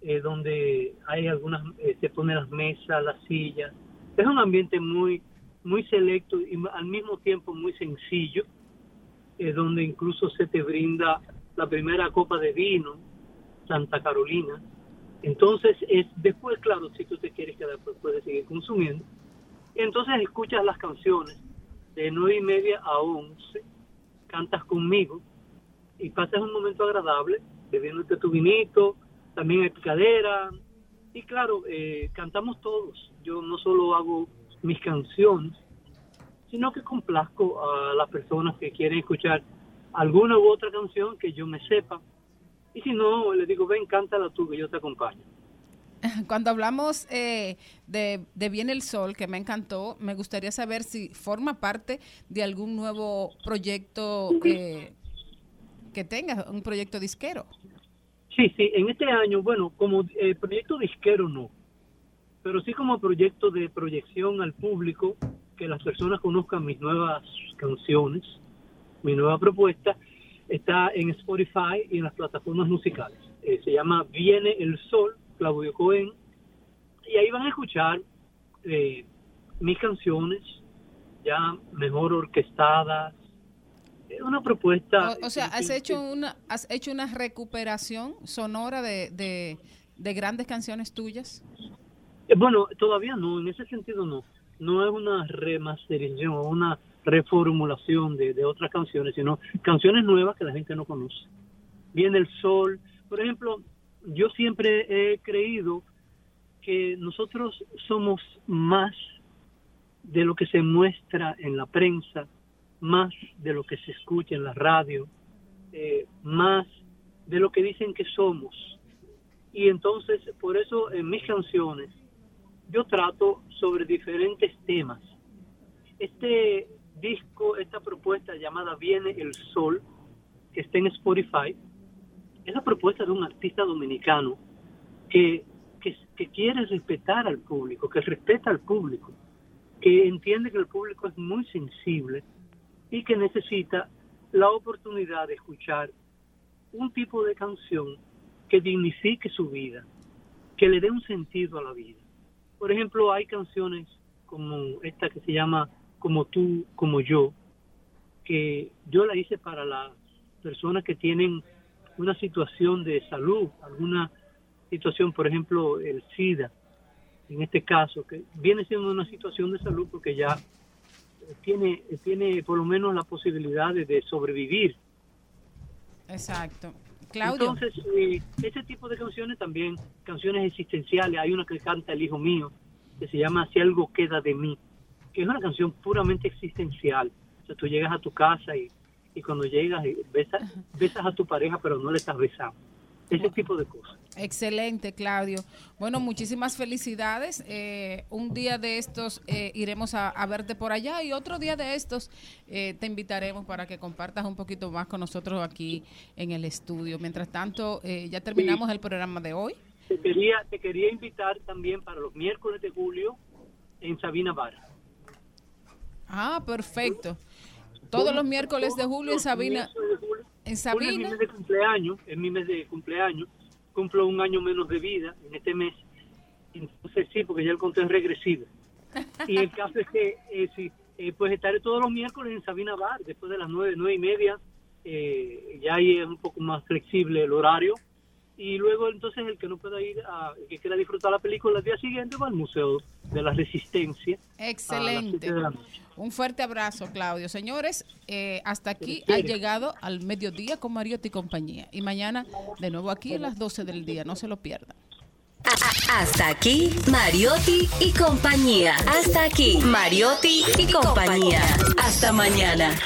eh, donde hay algunas, eh, se ponen las mesas, las sillas. Es un ambiente muy, muy selecto y al mismo tiempo muy sencillo, eh, donde incluso se te brinda la primera copa de vino, Santa Carolina. Entonces, es después, claro, si tú te quieres quedar, pues puedes seguir consumiendo. Entonces escuchas las canciones de nueve y media a 11, cantas conmigo y pasas un momento agradable, bebiéndote tu vinito, también hay picadera, y claro, eh, cantamos todos. Yo no solo hago mis canciones, sino que complazco a las personas que quieren escuchar alguna u otra canción que yo me sepa. Y si no, les digo, ven, cántala tú, que yo te acompaño. Cuando hablamos eh, de, de Viene el Sol, que me encantó, me gustaría saber si forma parte de algún nuevo proyecto que tengas, un proyecto disquero. Sí, sí, en este año, bueno, como eh, proyecto disquero no, pero sí como proyecto de proyección al público, que las personas conozcan mis nuevas canciones, mi nueva propuesta, está en Spotify y en las plataformas musicales. Eh, se llama Viene el Sol, Claudio Cohen, y ahí van a escuchar eh, mis canciones ya mejor orquestadas, es una propuesta. O, o sea, has hecho una has hecho una recuperación sonora de, de, de grandes canciones tuyas. Eh, Bueno, todavía no, en ese sentido no. No es una remasterización o una reformulación de, de otras canciones, sino canciones nuevas que la gente no conoce. Viene el sol. Por ejemplo, yo siempre he creído que nosotros somos más de lo que se muestra en la prensa, más de lo que se escucha en la radio, eh, más de lo que dicen que somos. Y entonces, por eso en mis canciones, yo trato sobre diferentes temas. Este disco, esta propuesta llamada Viene el Sol, que está en Spotify, es la propuesta de un artista dominicano que, que, que quiere respetar al público, que respeta al público, que entiende que el público es muy sensible y que necesita la oportunidad de escuchar un tipo de canción que dignifique su vida, que le dé un sentido a la vida. Por ejemplo, hay canciones como esta que se llama Como tú, como yo, que yo la hice para las personas que tienen una situación de salud, alguna situación, por ejemplo, el SIDA, en este caso, que viene siendo una situación de salud porque ya tiene, tiene por lo menos la posibilidad de, de sobrevivir. Exacto. Claudio. Entonces, eh, ese tipo de canciones también, canciones existenciales, hay una que canta el hijo mío, que se llama Si algo queda de mí, que es una canción puramente existencial. O sea, tú llegas a tu casa y, y cuando llegas y besas, besas a tu pareja, pero no le estás besando. Ese tipo de cosas. Excelente, Claudio. Bueno, muchísimas felicidades. Eh, un día de estos eh, iremos a, a verte por allá y otro día de estos eh, te invitaremos para que compartas un poquito más con nosotros aquí en el estudio. Mientras tanto, eh, ya terminamos el programa de hoy. Te quería, te quería invitar también para los miércoles de julio en Sabina Bar. Ah, perfecto. Todos los miércoles de julio en Sabina. En Julio es mi Sabina. mes de cumpleaños, es mi mes de cumpleaños, cumplo un año menos de vida en este mes, entonces sí, porque ya el conteo es regresivo. Y el caso es que, eh, sí, eh, pues estaré todos los miércoles en Sabina Bar, después de las nueve, nueve y media, eh, ya ahí es un poco más flexible el horario, y luego entonces el que no pueda ir, a, el que quiera disfrutar la película el día siguiente va al Museo de la Resistencia. a las Excelente. de la noche. Un fuerte abrazo, Claudio. Señores, eh, hasta aquí ha llegado al mediodía con Mariotti y compañía. Y mañana, de nuevo aquí a las 12 del día. No se lo pierdan. Hasta aquí, Mariotti y compañía. Hasta aquí, Mariotti y compañía. Hasta mañana.